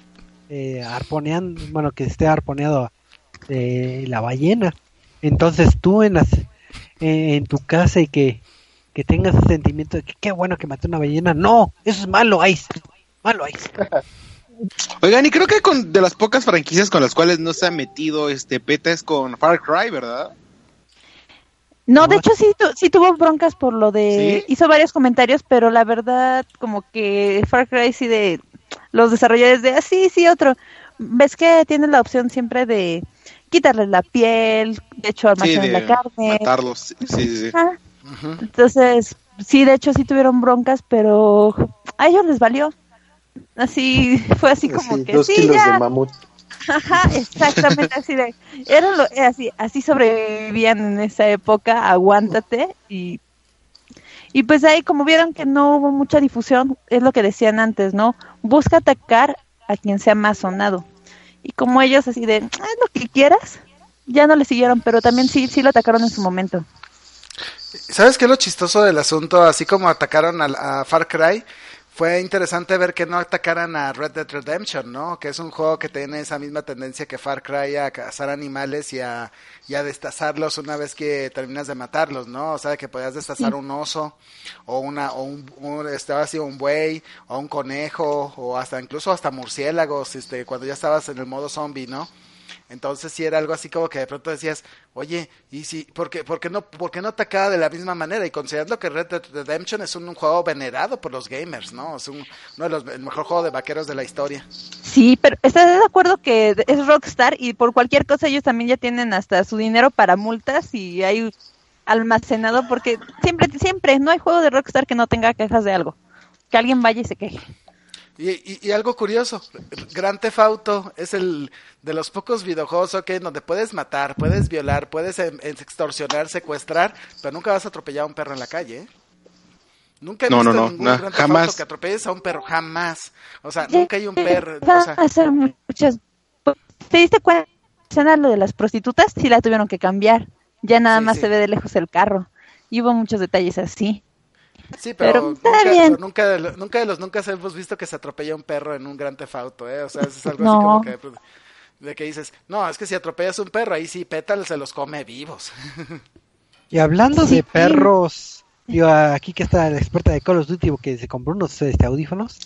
eh, arponeando, bueno, que esté arponeado eh, la ballena. Entonces tú en tu casa y que, que tengas ese sentimiento de que qué bueno que maté una ballena, no, eso es malo Ice, malo Ice. Oigan, y creo que con de las pocas franquicias con las cuales no se ha metido este PETA es con Far Cry, ¿verdad? No, de hecho sí, sí tuvo broncas por lo de... Hizo varios comentarios, pero la verdad como que Far Cry sí de... Los desarrolladores de, ah, sí, sí, otro. Ves que tiene la opción siempre de quitarles la piel, de hecho almacenar la carne. Matarlos, sí, sí. Entonces, sí, de hecho sí tuvieron broncas, pero a ellos les valió. Así, fue así como que dos sí, kilos ya. de mamut. Ajá, exactamente así de, era lo, así, así sobrevivían en esa época, aguántate y y pues ahí como vieron que no hubo mucha difusión, es lo que decían antes, ¿no? Busca atacar a quien sea más sonado. Y como ellos así de, haz lo que quieras, ya no le siguieron, pero también sí, sí lo atacaron en su momento. ¿Sabes qué es lo chistoso del asunto? Así como atacaron a, a Far Cry, fue interesante ver que no atacaran a Red Dead Redemption, ¿no? Que es un juego que tiene esa misma tendencia que Far Cry a cazar animales y a, y a destazarlos una vez que terminas de matarlos, ¿no? O sea, que podías destazar un oso o una o un, estaba así un buey o un conejo o hasta incluso hasta murciélagos, este, cuando ya estabas en el modo zombie, ¿no? Entonces sí era algo así como que de pronto decías, oye, ¿y si, por qué, no, por qué no atacaba de la misma manera? Y considerando que Red Dead Redemption es un, juego venerado por los gamers, ¿no? Es un, uno de los, el mejor juego de vaqueros de la historia. Sí, pero ¿estás de acuerdo que es Rockstar y por cualquier cosa ellos también ya tienen hasta su dinero para multas y hay almacenado porque siempre, siempre, no hay juego de Rockstar que no tenga quejas de algo. Que alguien vaya y se queje. Y, algo curioso, Grand Theft Auto es el de los pocos videojuegos, ok, donde puedes matar, puedes violar, puedes extorsionar, secuestrar, pero nunca vas a atropellar a un perro en la calle, ¿eh? Nunca he no, visto no, no, ningún Grand Theft Auto que atropelles a un perro, jamás. O sea, nunca hay un perro. O sea... hacer muchas... ¿Te diste cuenta lo de las prostitutas? Sí la tuvieron que cambiar. Ya nada más se ve de lejos el carro. Y hubo muchos detalles así. Sí, pero, nunca, de, nunca de los nunca hemos visto que se atropella un perro en un gran tefauto, ¿eh? O sea, es algo así como que pues, de que dices, no, es que si atropellas un perro, ahí sí Petal se los come vivos. Y hablando de perros, yo aquí que está la experta de Call of Duty que se compró unos este, audífonos.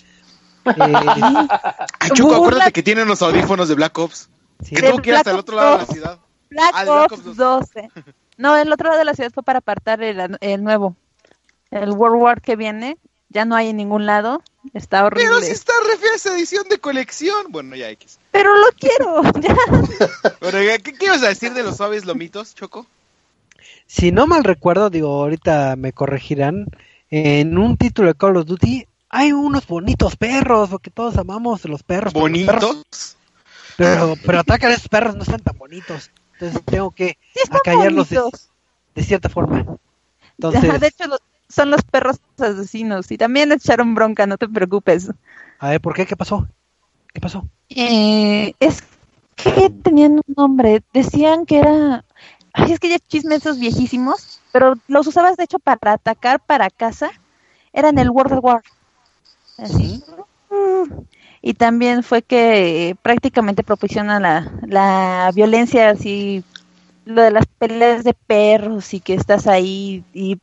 Eh, Ay, Chuco, acuérdate que tienen los audífonos de Black Ops. Que tuvo que ir hasta el otro lado de la ciudad. Black, ah, Ops 12. No, el otro lado de la ciudad fue para apartar el, el nuevo el World War que viene, ya no hay en ningún lado. Está horrible. Pero si está re esa edición de colección. Bueno, ya X. Pero lo quiero. ¿qué, ibas a decir de los suaves lomitos, Choco? Si no mal recuerdo, digo, ahorita me corregirán. En un título de Call of Duty hay unos bonitos perros, porque todos amamos los perros. ¿Bonitos? Pero, pero atacar a esos perros no están tan bonitos. Entonces tengo que acallarlos de, cierta forma. Entonces, de hecho, son los perros asesinos y también echaron bronca, no te preocupes. A ver, ¿por qué? ¿Qué pasó? ¿Qué pasó? Eh, es que tenían un nombre, decían que era... Ay, es que ya chismes esos viejísimos, pero los usabas de hecho para atacar para casa, eran el World War. Así. Y también fue que prácticamente propiciona la, la violencia así lo de las peleas de perros y que estás ahí y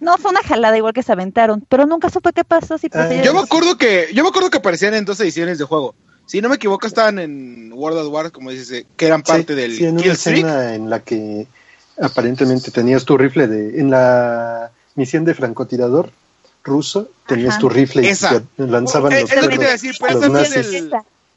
no fue una jalada igual que se aventaron, pero nunca supe qué pasó si ah. Yo me acuerdo que yo me acuerdo que aparecían en dos ediciones de juego. Si no me equivoco estaban en World of War, como dices, eh, que eran parte del sí, en una escena en la que aparentemente tenías tu rifle de en la misión de francotirador ruso tenías tu rifle esa. y lanzaban los es lo que te decir, pero esa no es del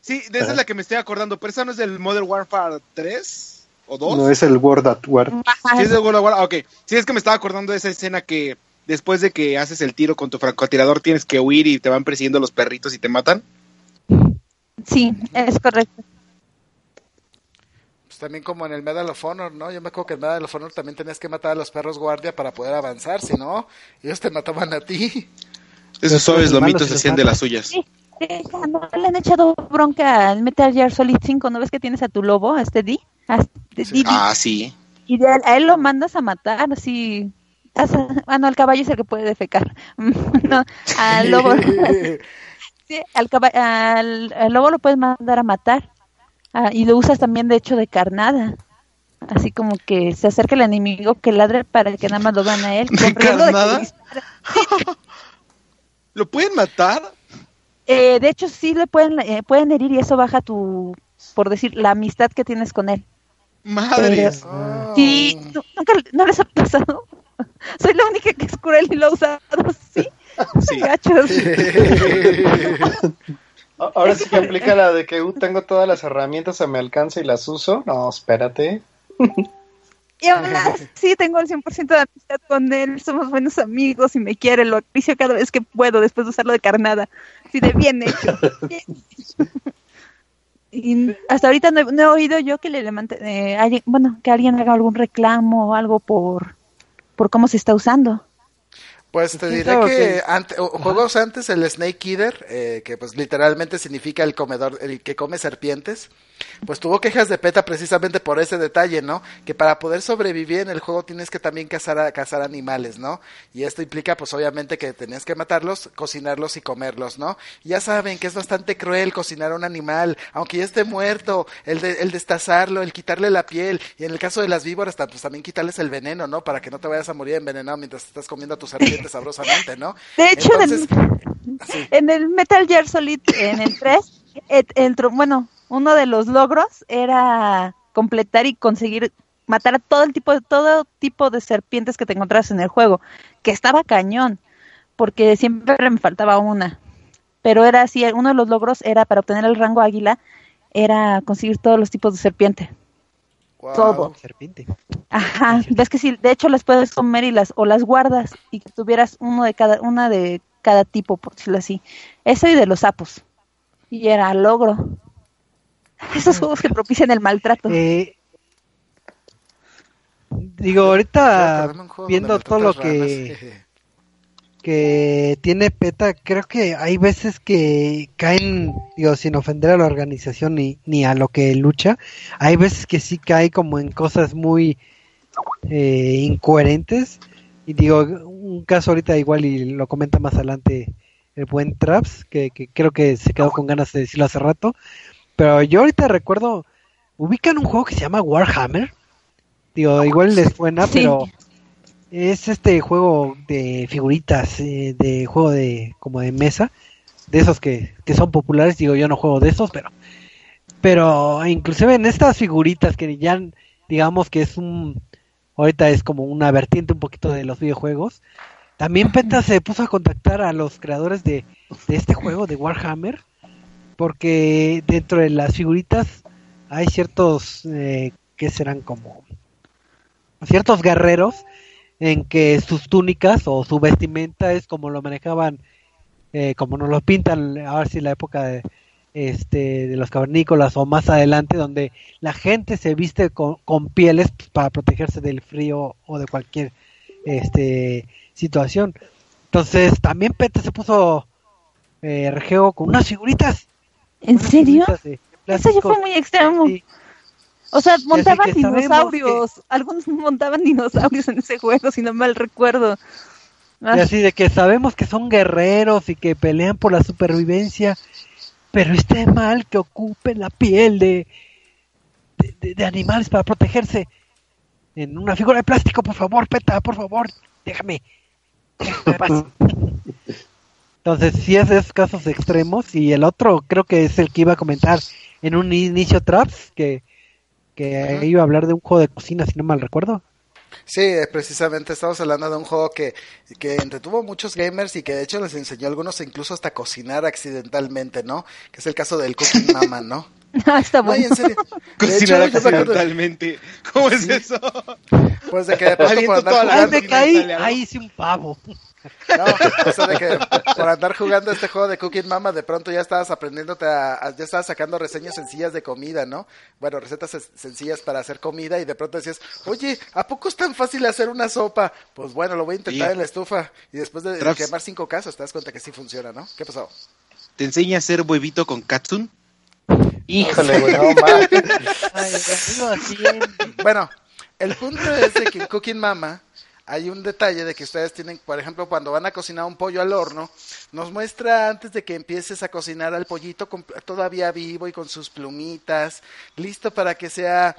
Sí, de esa es la que me estoy acordando, pero esa no es del Modern Warfare 3. ¿O dos? No, es el World at War. Sí, es el World at War. Ok. Sí, es que me estaba acordando de esa escena que después de que haces el tiro con tu francotirador tienes que huir y te van persiguiendo los perritos y te matan. Sí, es correcto. Pues también como en el Medal of Honor, ¿no? Yo me acuerdo que en el Medal of Honor también tenías que matar a los perros guardia para poder avanzar, si no, ellos te mataban a ti. Esos suaves lomitos hacían de las suyas. Sí, no le han echado bronca al Metal Gear Solid 5, ¿no ves que tienes a tu lobo, a este D? Ah, sí. Y a él lo mandas a matar, así. Ah, no, el caballo es el que puede defecar. no, al lobo. sí, al, al, lobo lo puedes mandar a matar. Ah, y lo usas también, de hecho, de carnada. Así como que se acerca el enemigo que ladre para que nada más lo van a él. ¿De carnada? ¿Lo pueden matar? Eh, de hecho, sí le pueden, eh, pueden herir y eso baja tu, por decir, la amistad que tienes con él. Madre. Sí, nunca no les ha pasado. Soy la única que es cruel y lo ha usado, sí. sí. Gachos. Ahora sí que aplica la de que uh, tengo todas las herramientas a mi alcance y las uso. No, espérate. Y ahora sí tengo el 100% de amistad con él, somos buenos amigos y me quiere, lo acaricio cada vez que puedo después de usarlo de carnada. Así de bien hecho. Y hasta ahorita no he, oído yo que le levante, eh, bueno, que alguien haga algún reclamo o algo por, por cómo se está usando. Pues te diré que juegos antes el Snake Eater, eh, que pues literalmente significa el comedor, el que come serpientes, pues tuvo quejas de PETA precisamente por ese detalle, ¿no? Que para poder sobrevivir en el juego tienes que también cazar, a, cazar animales, ¿no? Y esto implica pues obviamente que tenías que matarlos, cocinarlos y comerlos, ¿no? ya saben que es bastante cruel cocinar a un animal, aunque ya esté muerto, el, de, el destazarlo, el quitarle la piel, y en el caso de las víboras, pues también quitarles el veneno, ¿no? Para que no te vayas a morir envenenado mientras estás comiendo a tu serpiente sabrosamente, ¿no? De hecho, en, el, Metal Gear Solid, en el 3, el, bueno, uno de los logros era completar y conseguir matar a todo el tipo de todo tipo de serpientes que te encontrabas en el juego, que estaba cañón, porque siempre me faltaba una. Pero era así, uno de los logros era para obtener el rango águila era conseguir todos los tipos de serpiente. Todo. Serpiente. Ajá, ves que sí, de hecho las puedes comer y las o las guardas y que tuvieras uno de cada una de cada tipo, por decirlo así. Eso y de los sapos. Y era logro. Esos juegos que propician el maltrato. Eh, digo, ahorita viendo todo lo que que tiene PETA, creo que hay veces que caen, digo, sin ofender a la organización ni, ni a lo que lucha, hay veces que sí cae como en cosas muy eh, incoherentes. Y digo, un caso ahorita igual y lo comenta más adelante el buen Traps, que, creo que se quedó con ganas de decirlo hace rato. Pero yo ahorita recuerdo, ubican un juego que se llama Warhammer. Digo, igual les suena, pero es este juego de figuritas, eh, de juego de como de mesa, de esos que, que son populares. Digo, yo no juego de esos, pero pero inclusive en estas figuritas que ya digamos que es un ahorita es como una vertiente un poquito de los videojuegos. También Penta se puso a contactar a los creadores de, de este juego de Warhammer porque dentro de las figuritas hay ciertos eh, que serán como ciertos guerreros en que sus túnicas o su vestimenta es como lo manejaban, eh, como nos lo pintan, a ver si la época de, este, de los cavernícolas o más adelante, donde la gente se viste con, pieles para protegerse del frío o de cualquier este, situación. Entonces también Pete se puso eh, regeo con unas figuritas. ¿En serio? Eso ya fue muy extremo. O sea, montaban dinosaurios. Algunos montaban dinosaurios en ese juego, si no mal recuerdo. Y así de que sabemos que son guerreros y que pelean por la supervivencia, pero está mal que ocupen la piel de, de, animales para protegerse. En una figura de plástico, por favor, peta, por favor, déjame. Entonces, sí es de esos casos extremos. Y el otro creo que es el que iba a comentar en un inicio Traps, que que iba a hablar de un juego de cocina, si no mal recuerdo. Sí, precisamente estamos hablando de un juego que, que entretuvo muchos gamers y que de hecho les enseñó a algunos incluso hasta cocinar accidentalmente, ¿no? Que es el caso del Cooking Mama, ¿no? Ah, está bueno. Cocinar accidentalmente. ¿Cómo es eso? Pues de que de pronto por andar Ay, caí, ahí hice un pavo. No, o sea, de que por andar jugando este juego de Cooking Mama, de pronto ya estabas aprendiéndote a, ya estabas sacando reseñas sencillas de comida, ¿no? Bueno, recetas sencillas para hacer comida y de pronto decías, oye, ¿a poco es tan fácil hacer una sopa? Pues bueno, lo voy a intentar en la estufa. Y después de quemar cinco casos, te das cuenta que sí funciona, ¿no? ¿Qué pasó? ¿Te enseña a hacer huevito con katsun? Híjole, güey, no Bueno, el punto es de que Cooking Mama hay un detalle de que ustedes tienen, por ejemplo, cuando van a cocinar un pollo al horno, nos muestra antes de que empieces a cocinar al pollito todavía vivo y con sus plumitas, listo para que sea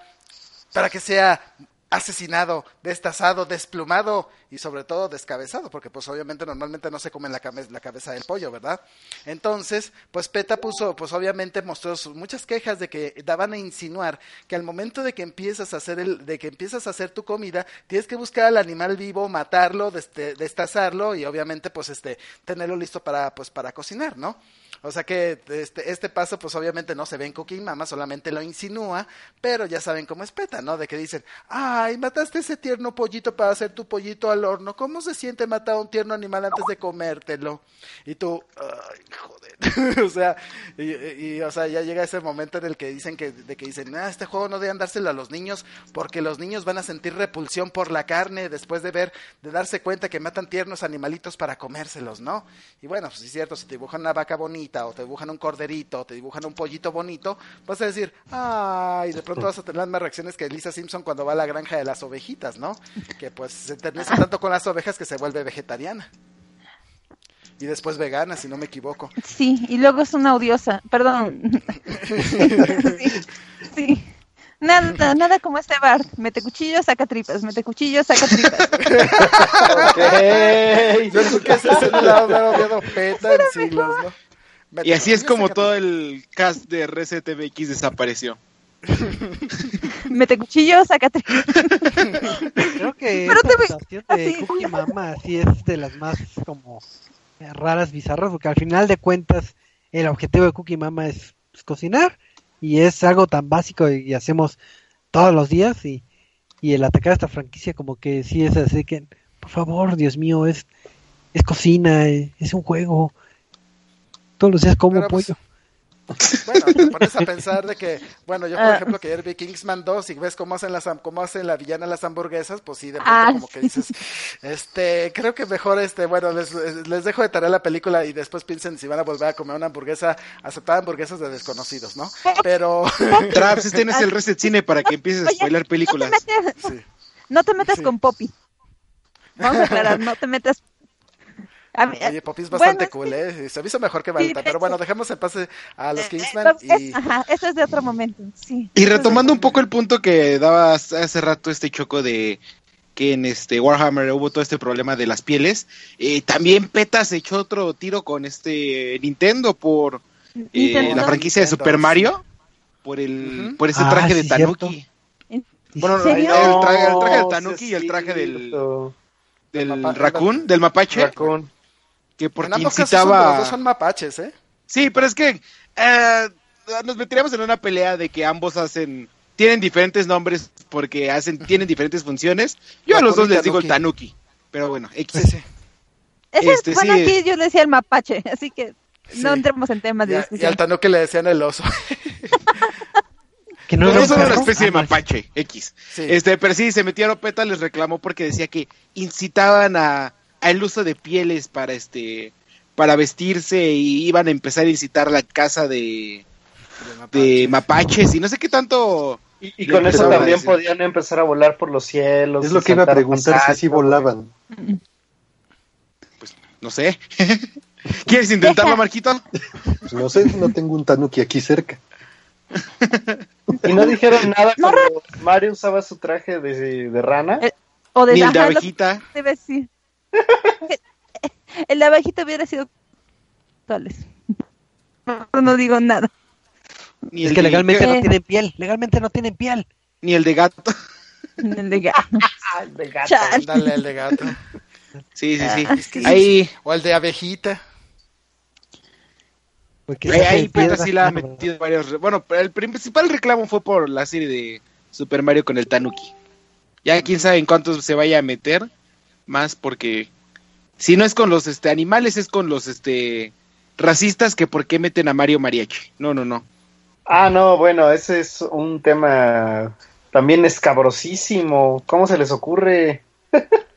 para que sea asesinado, destazado, desplumado y sobre todo descabezado, porque pues obviamente normalmente no se come la, la cabeza del pollo, ¿verdad? Entonces, pues PETA puso, pues obviamente mostró sus muchas quejas de que daban a insinuar que al momento de que empiezas a hacer el, de que empiezas a hacer tu comida, tienes que buscar al animal vivo, matarlo, destazarlo y obviamente pues este, tenerlo listo para, pues para cocinar, ¿no? O sea que este, este paso, pues obviamente no se ve en Cooking Mama, solamente lo insinúa, pero ya saben cómo es PETA, ¿no? De que dicen, ay, mataste ese tierno pollito para hacer tu pollito al horno, ¿cómo se siente matar a un tierno animal antes de comértelo? Y tú, ay, joder, o sea, y, o sea, ya llega ese momento en el que dicen que, de que dicen, ah, este juego no deben dárselo a los niños porque los niños van a sentir repulsión por la carne después de ver, de darse cuenta que matan tiernos animalitos para comérselos, ¿no? Y bueno, pues es cierto, si te dibujan una vaca bonita, o te dibujan un corderito, o te dibujan un pollito bonito, vas a decir, ay, de pronto vas a tener las más reacciones que Lisa Simpson cuando va a la granja de las ovejitas, ¿no? Que pues se enternece tanto con las ovejas que se vuelve vegetariana. Y después vegana, si no me equivoco. Sí, y luego es una odiosa, perdón. sí, Nada, nada como este bar. Mete cuchillo, saca tripas. Mete cuchillo, saca tripas. ok. Yo creo que ese es el lado de peta en siglos, ¿no? Y así es como todo el cast de RCTVX desapareció. Mete cuchillo, sácate. Creo que la presentación de Cookie Mama sí es de las más como raras, bizarras, porque al final de cuentas el objetivo de Cookie Mama es pues, cocinar y es algo tan básico y, hacemos todos los días y, y el atacar a esta franquicia como que sí es así que por favor, Dios mío, es es cocina, es, un juego. Todos los días como pues, pollo. Bueno, te pones a pensar de que, bueno, yo por ah. ejemplo que ayer vi Kingsman 2 y ves cómo hacen las cómo hacen la villana las hamburguesas, pues sí, de pronto ah, como que dices, este, creo que mejor este, bueno, les, les dejo de tarea la película y después piensen si van a volver a comer una hamburguesa, aceptar hamburguesas de desconocidos, ¿no? Pero Traps, este no es el reset cine para que empieces a spoiler películas. No te metas, con Poppy. Vamos a aclarar, no te metas Oye, Poppy es bastante cool, ¿eh? Se hizo mejor que Balta, pero bueno, dejemos en pase a los eh, Kingsman. y... ajá, eso es de otro momento, sí. Y retomando un poco el punto que daba hace rato este choco de que en este Warhammer hubo todo este problema de las pieles, eh, también PETA se echó otro tiro con este Nintendo por eh, la franquicia de Super Mario, por el por ese traje ah, de Tanuki. Bueno, el, traje, el traje de Tanuki y el traje del del raccoon, del mapache. Raccoon que porque incitaba... Los dos son mapaches, ¿eh? Sí, pero es que eh, nos meteríamos en una pelea de que ambos hacen... Tienen diferentes nombres porque hacen tienen diferentes funciones. Yo a los dos les digo el tanuki. Pero bueno, X. este, bueno, aquí yo le decía el mapache, así que no entremos en temas de discusión. Y al tanuki le decían el oso. que no es una especie de ah, mapache, X. Este, pero sí, se metió a Lopeta, les reclamó porque decía que incitaban a, el uso de pieles para este para vestirse y iban a empezar a incitar la casa de, de, mapaches. y no sé qué tanto y, con eso también podían empezar a volar por los cielos es lo que iba a preguntar si así volaban. Pues no sé. ¿quieres intentarlo Marquito? Pues no sé no tengo un tanuki aquí cerca. Y no dijeron nada cuando Mario usaba su traje de, de rana eh, o de, Ni el de abejita. debe decir el abajito hubiera sido No digo nada. Ni es que legalmente no tienen piel. Legalmente no tienen piel. Ni el de gato. el de gato. el de gato. Dale el de gato. Sí, sí, sí. Ah, ahí... O el de abejita. Porque ahí, ahí sí la ha metido varios. Bueno, el principal reclamo fue por la serie de Super Mario con el Tanuki. Ya quién sabe en cuántos se vaya a meter más porque si no es con los este animales es con los este racistas que por qué meten a Mario Mariachi. No, no, no. Ah, no, bueno, ese es un tema también escabrosísimo. ¿Cómo se les ocurre?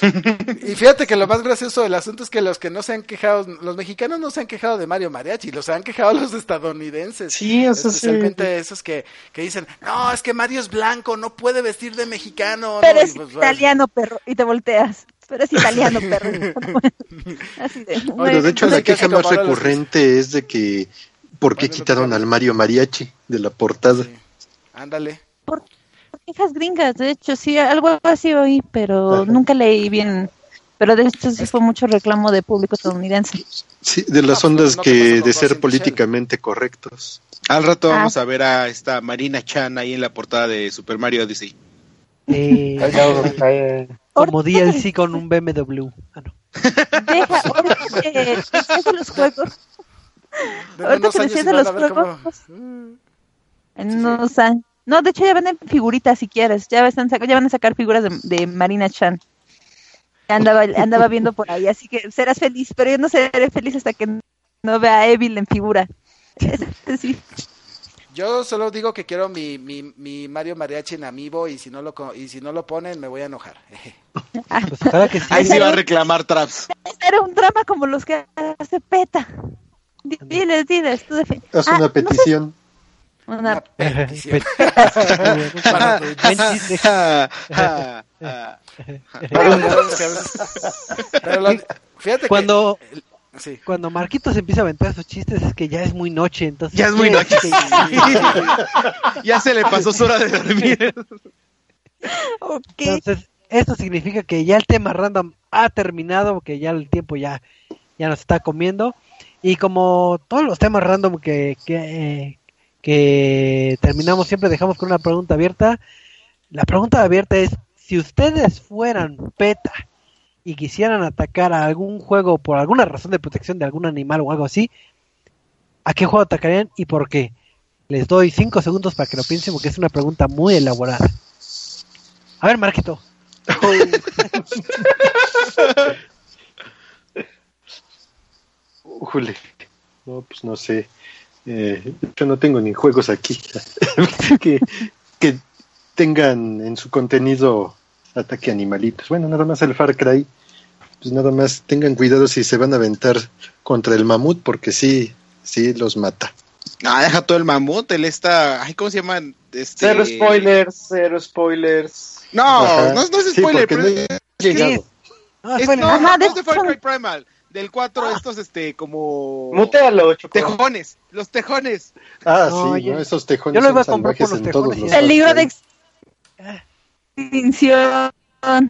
y fíjate que lo más gracioso del asunto es que los que no se han quejado, los mexicanos no se han quejado de Mario Mariachi, los han quejado los estadounidenses. Sí, eso Especialmente esos que, que dicen, no, es que Mario es blanco, no puede vestir de mexicano. Pero es pues, italiano, perro, y te volteas. Pero es italiano, perro. Así de, bueno, de hecho, la queja más recurrente es de que, ¿por qué quitaron al Mario Mariachi de la portada? Ándale quejas gringas, de hecho, sí, algo así oí, pero nunca leí bien. Pero de hecho sí fue mucho reclamo de público estadounidense. Sí, de las ondas que de ser políticamente correctos. Al rato ah. vamos a ver a esta Marina Chan ahí en la portada de Super Mario Odyssey. Eh, como DLC con un BMW. Ah, no. Deja, ahorita que los juegos. Ahorita que decías de los juegos. En unos años no, de hecho ya venden figuritas si quieres. Ya, están, ya van a sacar figuras de, Marina Chan. Andaba, andaba viendo por ahí, así que serás feliz, pero yo no seré feliz hasta que no vea a Evil en figura. Yo solo digo que quiero mi, mi, mi, Mario Mariachi en amiibo y si no lo y si no lo ponen me voy a enojar. Ah, pues ahí sí va a reclamar Traps. Era un drama como los que hace PETA. Diles, diles, tú Es una ah, petición. Una petición. fíjate cuando cuando Marquitos empieza a aventar sus chistes es que ya es muy noche, entonces ya es muy noche. ya se le pasó su hora de dormir. Entonces, esto significa que ya el tema random ha terminado, que ya el tiempo ya ya nos está comiendo Y como todos los temas random que, que, que terminamos siempre dejamos con una pregunta abierta, la pregunta abierta es, si ustedes fueran PETA y quisieran atacar a algún juego por alguna razón de protección de algún animal o algo así, ¿a qué juego atacarían y por qué? Les doy cinco segundos para que lo piensen porque es una pregunta muy elaborada. A ver, Marquito. Ujule. No, pues no sé. Eh, yo no tengo ni juegos aquí que, que tengan en su contenido ataque animalitos. Bueno, nada más el Far Cry. Pues nada más tengan cuidado si se van a aventar contra el mamut porque sí, sí los mata. Ah, deja todo el mamut, él está, ay, ¿cómo se llaman? Este... Cero spoilers, cero spoilers. No, no, no, es spoiler, pero no es, llegado. No, es, no, no, es de Far Cry Primal. Del 4, ah. estos, este, como. Mutealo, Tejones, los tejones. Ah, sí, ¿no? esos tejones. Yo lo iba a comprar por los tejones. el libro de extinción. A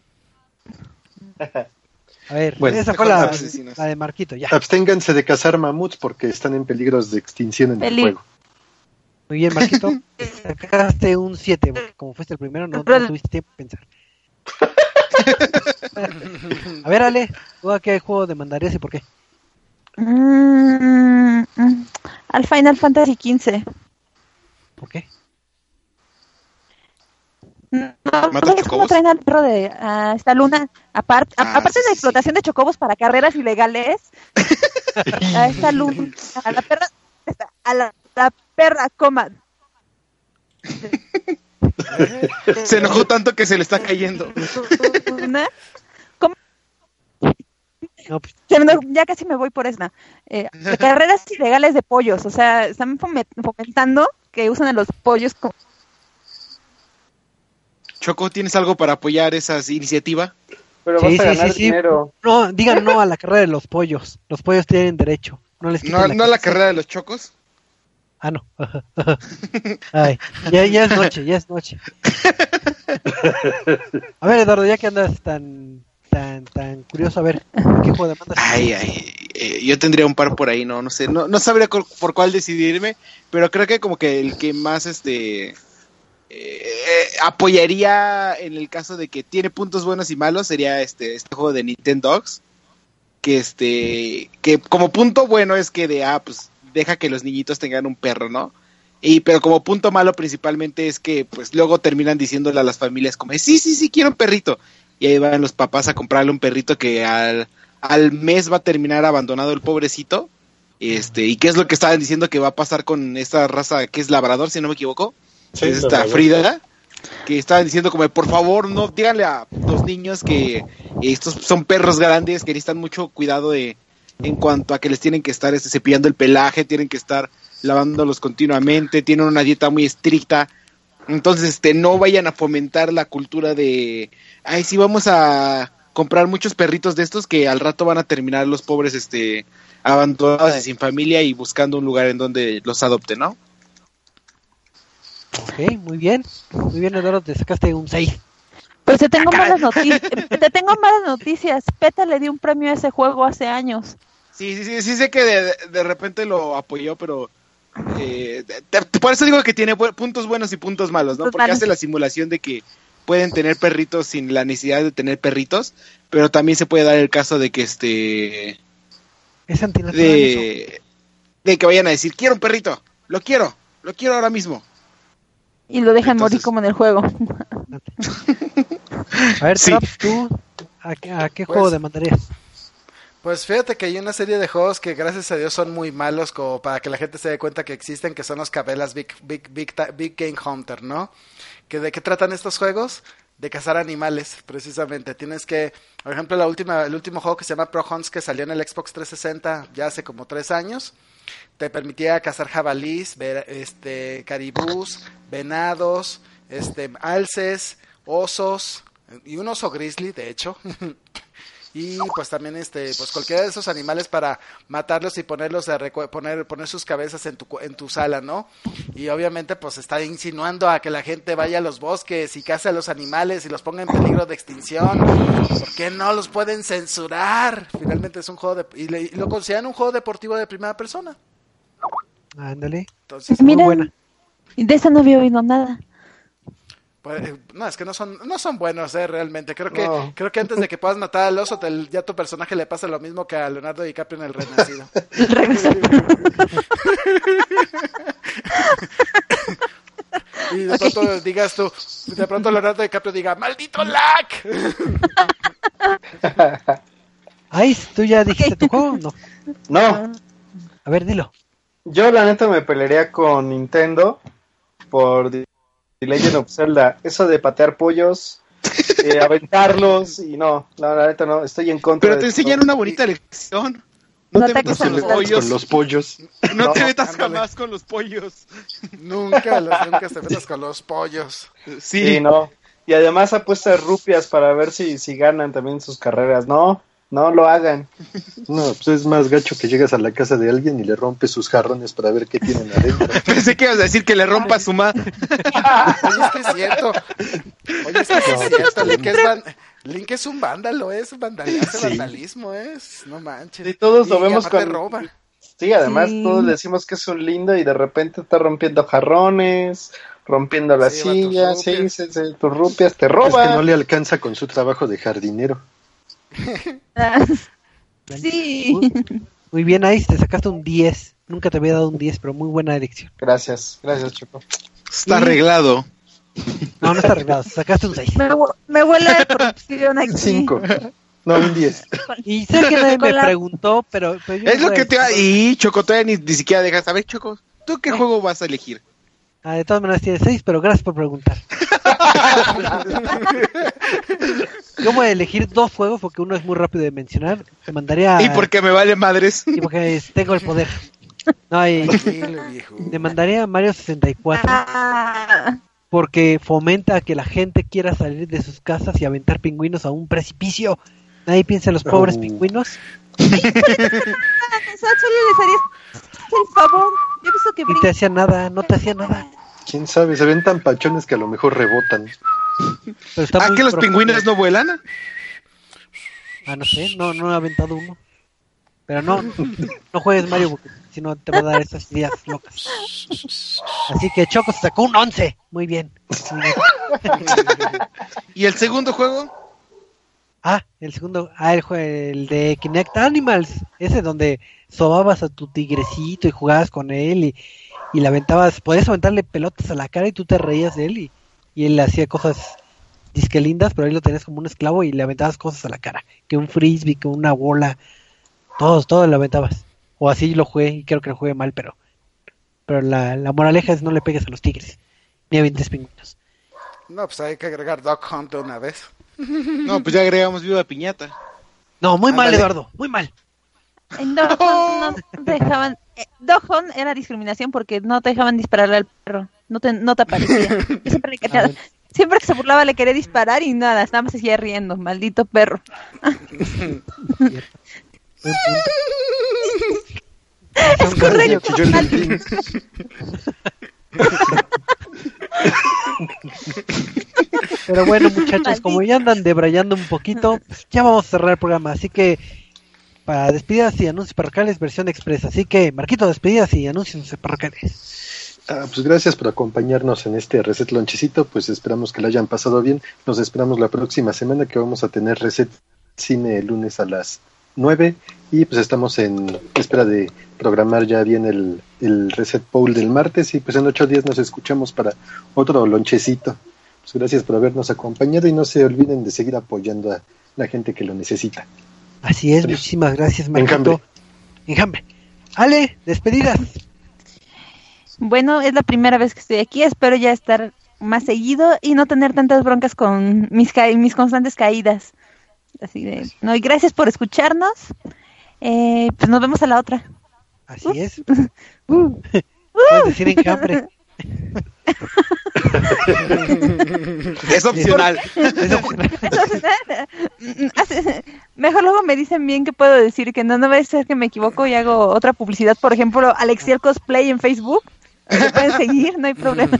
ver, bueno, esa fue la, la, de Marquito, ya. Absténganse de cazar mamuts porque están en peligros de extinción en el juego. Muy bien, Marquito. Sacaste un 7, porque como fuiste el primero, no, no tuviste tiempo de pensar. a ver, Ale, ¿tú a qué juego demandarías y por qué? Mm, mm, al Final Fantasy XV. ¿Por qué? No, es como traen al perro de esta luna, aparte ah, aparte de la explotación de chocobos para carreras ilegales, a esta luna, a la perra, a la, perra, coma. se enojó tanto que se le está cayendo. Pues. ya casi me voy por esa. Eh, carreras ilegales de pollos, o sea, están fomentando que usan a los pollos como Choco, ¿tienes algo para apoyar esa iniciativa? Pero vas a ganar dinero. No, digan no a la carrera de los pollos. Los pollos tienen derecho. No les ¿No, la, ¿no a la carrera de los chocos? Ah, no. Ay, ya, ya es noche, ya es noche. A ver, Eduardo, ya que andas tan tan tan curioso, a ver, ¿qué juego de mandas? Ay, ay, eh, yo tendría un par por ahí, no, no sé, no, no sabría por cuál decidirme, pero creo que como que el que más este eh, apoyaría en el caso de que tiene puntos buenos y malos sería este este juego de Nintendo que este que como punto bueno es que de ah pues deja que los niñitos tengan un perro no y pero como punto malo principalmente es que pues luego terminan diciéndole a las familias como sí sí sí quiero un perrito y ahí van los papás a comprarle un perrito que al, al mes va a terminar abandonado el pobrecito. Este y qué es lo que estaban diciendo que va a pasar con esta raza que es labrador si no me equivoco esta Frida, que estaban diciendo como, por favor, no, díganle a los niños que estos son perros grandes, que necesitan mucho cuidado de, en cuanto a que les tienen que estar este, cepillando el pelaje, tienen que estar lavándolos continuamente, tienen una dieta muy estricta. Entonces, este, no vayan a fomentar la cultura de, ay, sí, vamos a comprar muchos perritos de estos que al rato van a terminar los pobres, este, abandonados y sin familia y buscando un lugar en donde los adopten, ¿no? Ok, muy bien. Muy bien, Eduardo, te sacaste un 6. Pues te tengo malas noticias. te tengo malas noticias. PETA le dio un premio a ese juego hace años. Sí, sí, sí, sí sé que de, repente lo apoyó, pero eh, por eso digo que tiene puntos buenos y puntos malos, ¿no? Porque hace la simulación de que pueden tener perritos sin la necesidad de tener perritos, pero también se puede dar el caso de que este es de, de que vayan a decir quiero un perrito, lo quiero, lo quiero ahora mismo y lo dejan morir como en el juego. A ver, ¿tú a, qué juego pues, demandarías? Pues fíjate que hay una serie de juegos que gracias a Dios son muy malos como para que la gente se dé cuenta que existen, que son los cabelas Big, Big, Big, Big Game Hunter, ¿no? ¿Que ¿De qué tratan estos juegos? De cazar animales, precisamente. Tienes que, por ejemplo, la última, el último juego que se llama Pro Hunts que salió en el Xbox 360 ya hace como tres años te permitía cazar jabalís, ver, este, caribús, venados, este, alces, osos y un oso grizzly, de hecho. y pues también este pues cualquiera de esos animales para matarlos y ponerlos a poner poner sus cabezas en tu en tu sala, ¿no? Y obviamente pues está insinuando a que la gente vaya a los bosques y case a los animales y los ponga en peligro de extinción. ¿Por qué no los pueden censurar? Finalmente es un juego de y, lo consideran un juego deportivo de primera persona. Ándale. Entonces, muy buena. De esa no había oído nada. Pues, eh, no, es que no son, no son buenos, eh, realmente. Creo que, creo que antes de que puedas matar al oso, ya tu personaje le pasa lo mismo que a Leonardo DiCaprio en El Renacido. y de pronto digas tú, de pronto Leonardo DiCaprio diga, ¡maldito lag! Ay, ¿tú ya dijiste tu juego? No. No. A ver, dilo. Yo la neta me pelearía con Nintendo por Legend of Zelda. Eso de patear pollos, eh, aventarlos y no, la, neta no, estoy en contra. Pero te enseñan una bonita lección. No, te metas con los, pollos. con los pollos. No, te metas jamás con los pollos. Nunca, nunca te metas con los pollos. Sí. no. Y además apuestas rupias para ver si, si ganan también sus carreras. No, no lo hagan. No, pues es más gacho que llegas a la casa de alguien y le rompes sus jarrones para ver qué tienen adentro. Pensé que ibas a decir que le rompa su madre. Oye, es que es cierto. Oye, es que es cierto. Link es, Link es un vándalo, es vandalismo, vandalismo, es. No manches. Y todos lo vemos con... roba. Sí, además todos decimos que es un lindo y de repente está rompiendo jarrones, rompiendo las sillas, sí, sí, sí, tus rupias te roba. Es que no le alcanza con su trabajo de jardinero. sí. Muy, bien, ahí te sacaste un 10. Nunca te había dado un 10, pero muy buena elección. Gracias, gracias, Choco. Está arreglado. No, no está arreglado, sacaste un 6. Me, huele de corrupción aquí. 5. No, un 10. Y sé que nadie me preguntó, pero. es lo que te va. Y Choco, todavía ni, siquiera dejas. A ver, Choco, ¿tú qué juego vas a elegir? Ah, de todas maneras tiene 6, pero gracias por preguntar. Yo voy a elegir dos juegos porque uno es muy rápido de mencionar. Te mandaría. Y porque me vale madres. Y porque tengo el poder. No, y, te mandaría a Mario 64. Porque fomenta que la gente quiera salir de sus casas y aventar pingüinos a un precipicio. Nadie piensa en los pobres oh. pingüinos. Solo les haría el favor. Yo pienso que. Y te hacía nada, no te hacía nada. Quién sabe, se ven tan pachones que a lo mejor rebotan. ¿Ah, que los pingüinos no vuelan? Ah, no sé, no, no he aventado uno. Pero no, no juegues Mario porque si no te va a dar esas ideas locas. Así que Choco se sacó un 11. Muy bien. ¿Y el segundo juego? Ah, el segundo, ah, el, el de Kinect Animals, ese donde sobabas a tu tigrecito y jugabas con él y, y le aventabas, podías aventarle pelotas a la cara y tú te reías de él y, y él hacía cosas disque lindas, pero ahí lo tenías como un esclavo y le aventabas cosas a la cara, que un frisbee, que una bola, todos, todos le aventabas. O así lo jugué y creo que lo jugué mal, pero pero la, la moraleja es no le pegues a los tigres, ni a 20 pingüinos. No, pues hay que agregar Dog Hunt de una vez. No, pues ya agregamos Viva Piñata. No, muy mal, Eduardo, muy mal. En Dog Hunt no dejaban... Eh, Hunt era discriminación porque no te dejaban dispararle al perro no te, no te aparecía. Siempre, que, siempre que se burlaba le quería disparar y nada, nada más seguía riendo, maldito perro. es correcto. Pero bueno, muchachos, como ya andan debrayando un poquito, ya vamos a cerrar el programa. Así que, para despedidas y anuncios parroquiales, versión expresa. Así que, Marquito, despedidas y anuncios parroquiales. Ah, pues gracias por acompañarnos en este Reset Lonchecito, pues esperamos que lo hayan pasado bien. Nos esperamos la próxima semana que vamos a tener Reset Cine el lunes a las 9 y pues estamos en espera de programar ya bien el, el Reset Poll del martes y pues en ocho días nos escuchamos para otro lonchecito. Pues gracias por habernos acompañado y no se olviden de seguir apoyando a la gente que lo necesita. Así es, muchísimas gracias, Marquito. Enjambre. Ale, despedidas. Bueno, es la primera vez que estoy aquí, espero ya estar más seguido y no tener tantas broncas con mis, mis constantes caídas. Así de, no, y gracias por escucharnos. Eh, pues nos vemos a la otra. Así es. Uh. Puedes decir enjambre. es opcional. Mejor luego me dicen bien que puedo decir que no, no va a ser que me equivoco y hago otra publicidad. Por ejemplo, Alexiel Cosplay en Facebook. Me pueden seguir, no hay problema.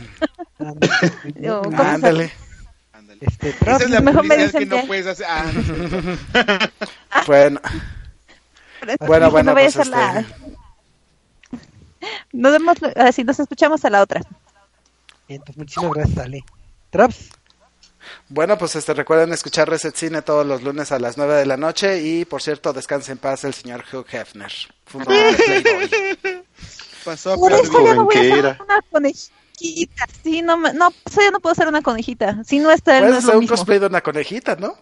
Ándale. Este, Esa es la mejor me dicen que no puedes hacer. Ah, bueno. Bueno, bueno, pues este... Nos vemos, así nos escuchamos a la otra. Entonces, muchísimas gracias, Ale. Traps. Bueno, pues este recuerden escuchar Reset Cine todos los lunes a las 9 de la noche y por cierto, descanse en paz el señor Hugh Hefner. Pasó a Por eso ya no voy a ser una conejita. Sí, no, no, eso ya no puedo ser una conejita. Si no está él, Puedes no es hacer lo un mismo. cosplay de una conejita, ¿no?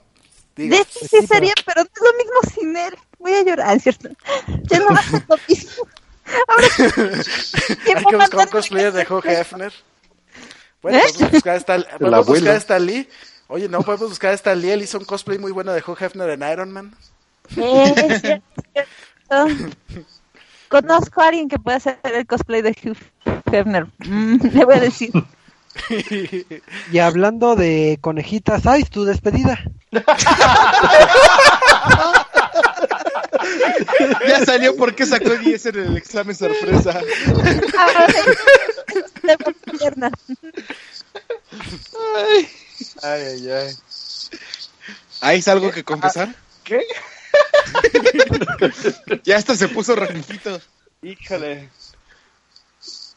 De hecho, sí, sería, pero no es lo mismo sin él. Voy a llorar, ¿cierto? Ya no va a ser lo mismo. Ahora, Hay que buscar un cosplay de Hugh Hefner. Bueno, podemos buscar esta, podemos buscar esta Lee. Oye, no, podemos buscar a esta Lee. Él hizo un cosplay muy bueno de Hugh Hefner en Iron Man. Es cierto. Conozco a alguien que puede hacer el cosplay de Hugh Hefner. Mm, le voy a decir. Y hablando de conejitas, ¿sabes tu despedida? ya salió porque sacó 10 en el examen sorpresa. ay, ay, ay. ¿Hay algo que confesar? ¿Qué? ya hasta se puso rojito. Híjole.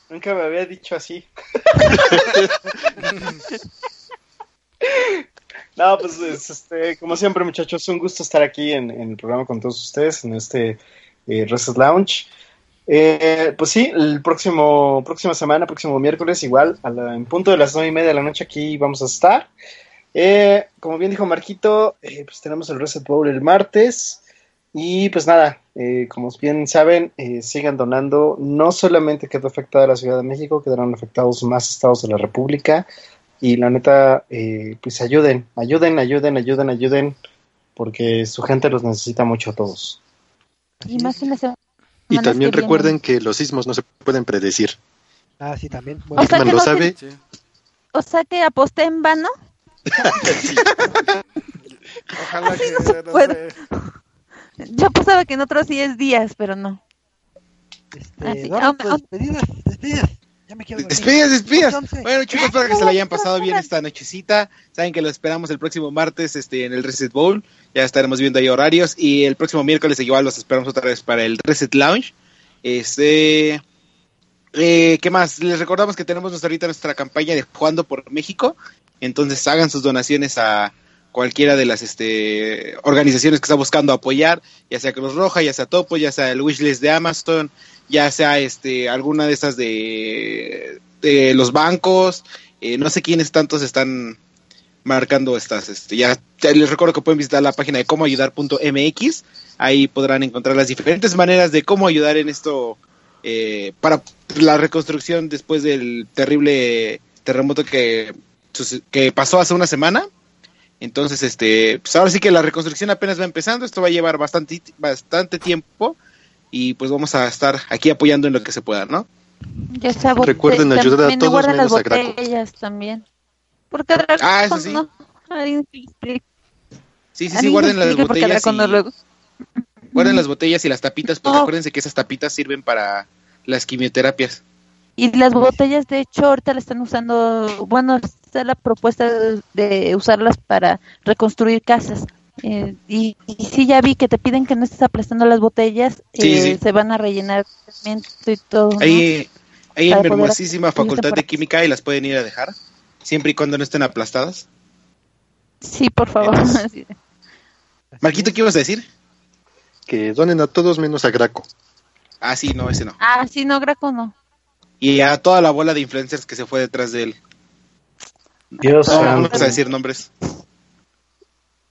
Nunca me había dicho así. No, pues este, como siempre, muchachos, un gusto estar aquí en, el programa con todos ustedes, en este eh, Reset Lounge. Eh, pues sí, el próximo, próxima semana, próximo miércoles, igual, a la, en punto de las nueve y media de la noche aquí vamos a estar. Eh, como bien dijo Marquito, eh, pues tenemos el Reset Bowl el martes. Y pues nada, eh, como bien saben, sigan donando. No solamente quedó afectada la Ciudad de México, quedaron afectados más estados de la República. Y la neta, eh, pues ayuden, ayuden, ayuden, ayuden, ayuden, porque su gente los necesita mucho a todos. Y más en la semana Y también que recuerden que los sismos no se pueden predecir. Ah, sí, también. O sea, que lo no sabe. se- O sea que aposté en vano. Ojalá Así que no se no puede. sé. Yo apostaba que en otros 10 días, pero no. Este, Ah, sí. Eduardo, Aún- pues, aún- despedidas, despedidas. Ya me quiero dormir. Bueno, chicos, espero que se la hayan pasado bien esta nochecita. Saben que lo esperamos el próximo martes este, en el Reset Bowl. Ya estaremos viendo ahí horarios. Y el próximo miércoles igual los esperamos otra vez para el Reset Lounge. Este. eh, ¿Qué más? Les recordamos que tenemos nuestra- ahorita nuestra campaña de Jugando por México. Entonces hagan sus donaciones a cualquiera de las este, organizaciones que está buscando apoyar, ya sea Cruz Roja, ya sea Topo, ya sea el Wishlist de Amazon, ya sea este alguna de estas de, de los bancos, eh, no sé quiénes tantos están marcando estas, este, ya, les recuerdo que pueden visitar la página de cómo ayudar.mx, ahí podrán encontrar las diferentes maneras de cómo ayudar en esto eh, para la reconstrucción después del terrible terremoto que, que pasó hace una semana. Entonces, este, pues ahora sí que la reconstrucción apenas va empezando, esto va a llevar bastante, bastante tiempo y pues vamos a estar aquí apoyando en lo que se pueda, ¿no? Ya bote- Recuerden ayudar a todos guarden las menos a Graco. botellas también. Porque Ah, eso sí. no. Sí, sí, guarden las botellas y, luego. guarden las botellas y las tapitas, porque Oh. acuérdense que esas tapitas sirven para las quimioterapias. Y las botellas, de hecho, ahorita la están usando, bueno, está la propuesta de usarlas para reconstruir casas. Eh, y, y sí, ya vi que te piden que no estés aplastando las botellas, Sí, eh, sí. se van a rellenar y todo. ¿no? Ahí, ahí en mi poder hermosísima facultad de química y las pueden ir a dejar, siempre y cuando no estén aplastadas. Sí, por favor. Marquito, ¿qué ibas a decir? Que donen a todos menos a Graco. Ah, sí, no, ese no. Ah, sí, no, Graco no. Y a toda la bola de influencers que se fue detrás de él. Dios No santo. vamos a decir nombres.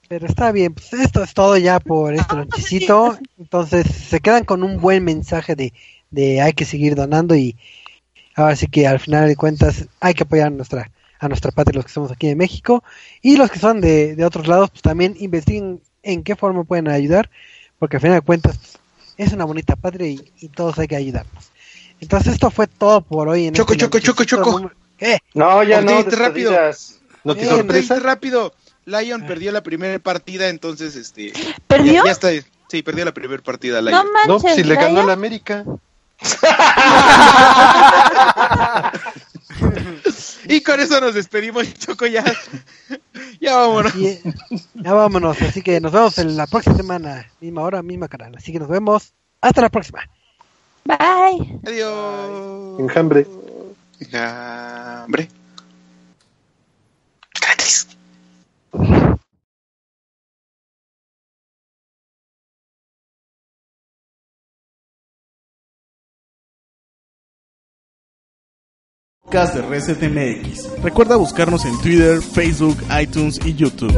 Pero está bien, pues esto es todo ya por este lonchecito. Entonces se quedan con un buen mensaje de, de hay que seguir donando y ahora sí que al final de cuentas hay que apoyar a nuestra, a nuestra patria, los que somos aquí de México y los que son de, de otros lados, pues también investiguen en qué forma pueden ayudar, porque al final de cuentas pues, es una bonita patria y, y todos hay que ayudarnos. Entonces esto fue todo por hoy. En Choco, este choco, choco, choco. número- ¿Qué? No, ya no. rápido. No te rápido. Lion perdió la primera partida, entonces este. ¿Perdió? Ya, está. Sí, perdió la primera partida Lion. No manches, No, si le ganó la América. y con eso nos despedimos, Choco, ya. ya vámonos. ya vámonos, así que nos vemos en la próxima semana, misma hora, misma canal. Así que nos vemos. Hasta la próxima. Bye. Adiós. Enjambre. Enjambre. Gratis. De Reset. Recuerda buscarnos en Twitter, Facebook, iTunes y YouTube.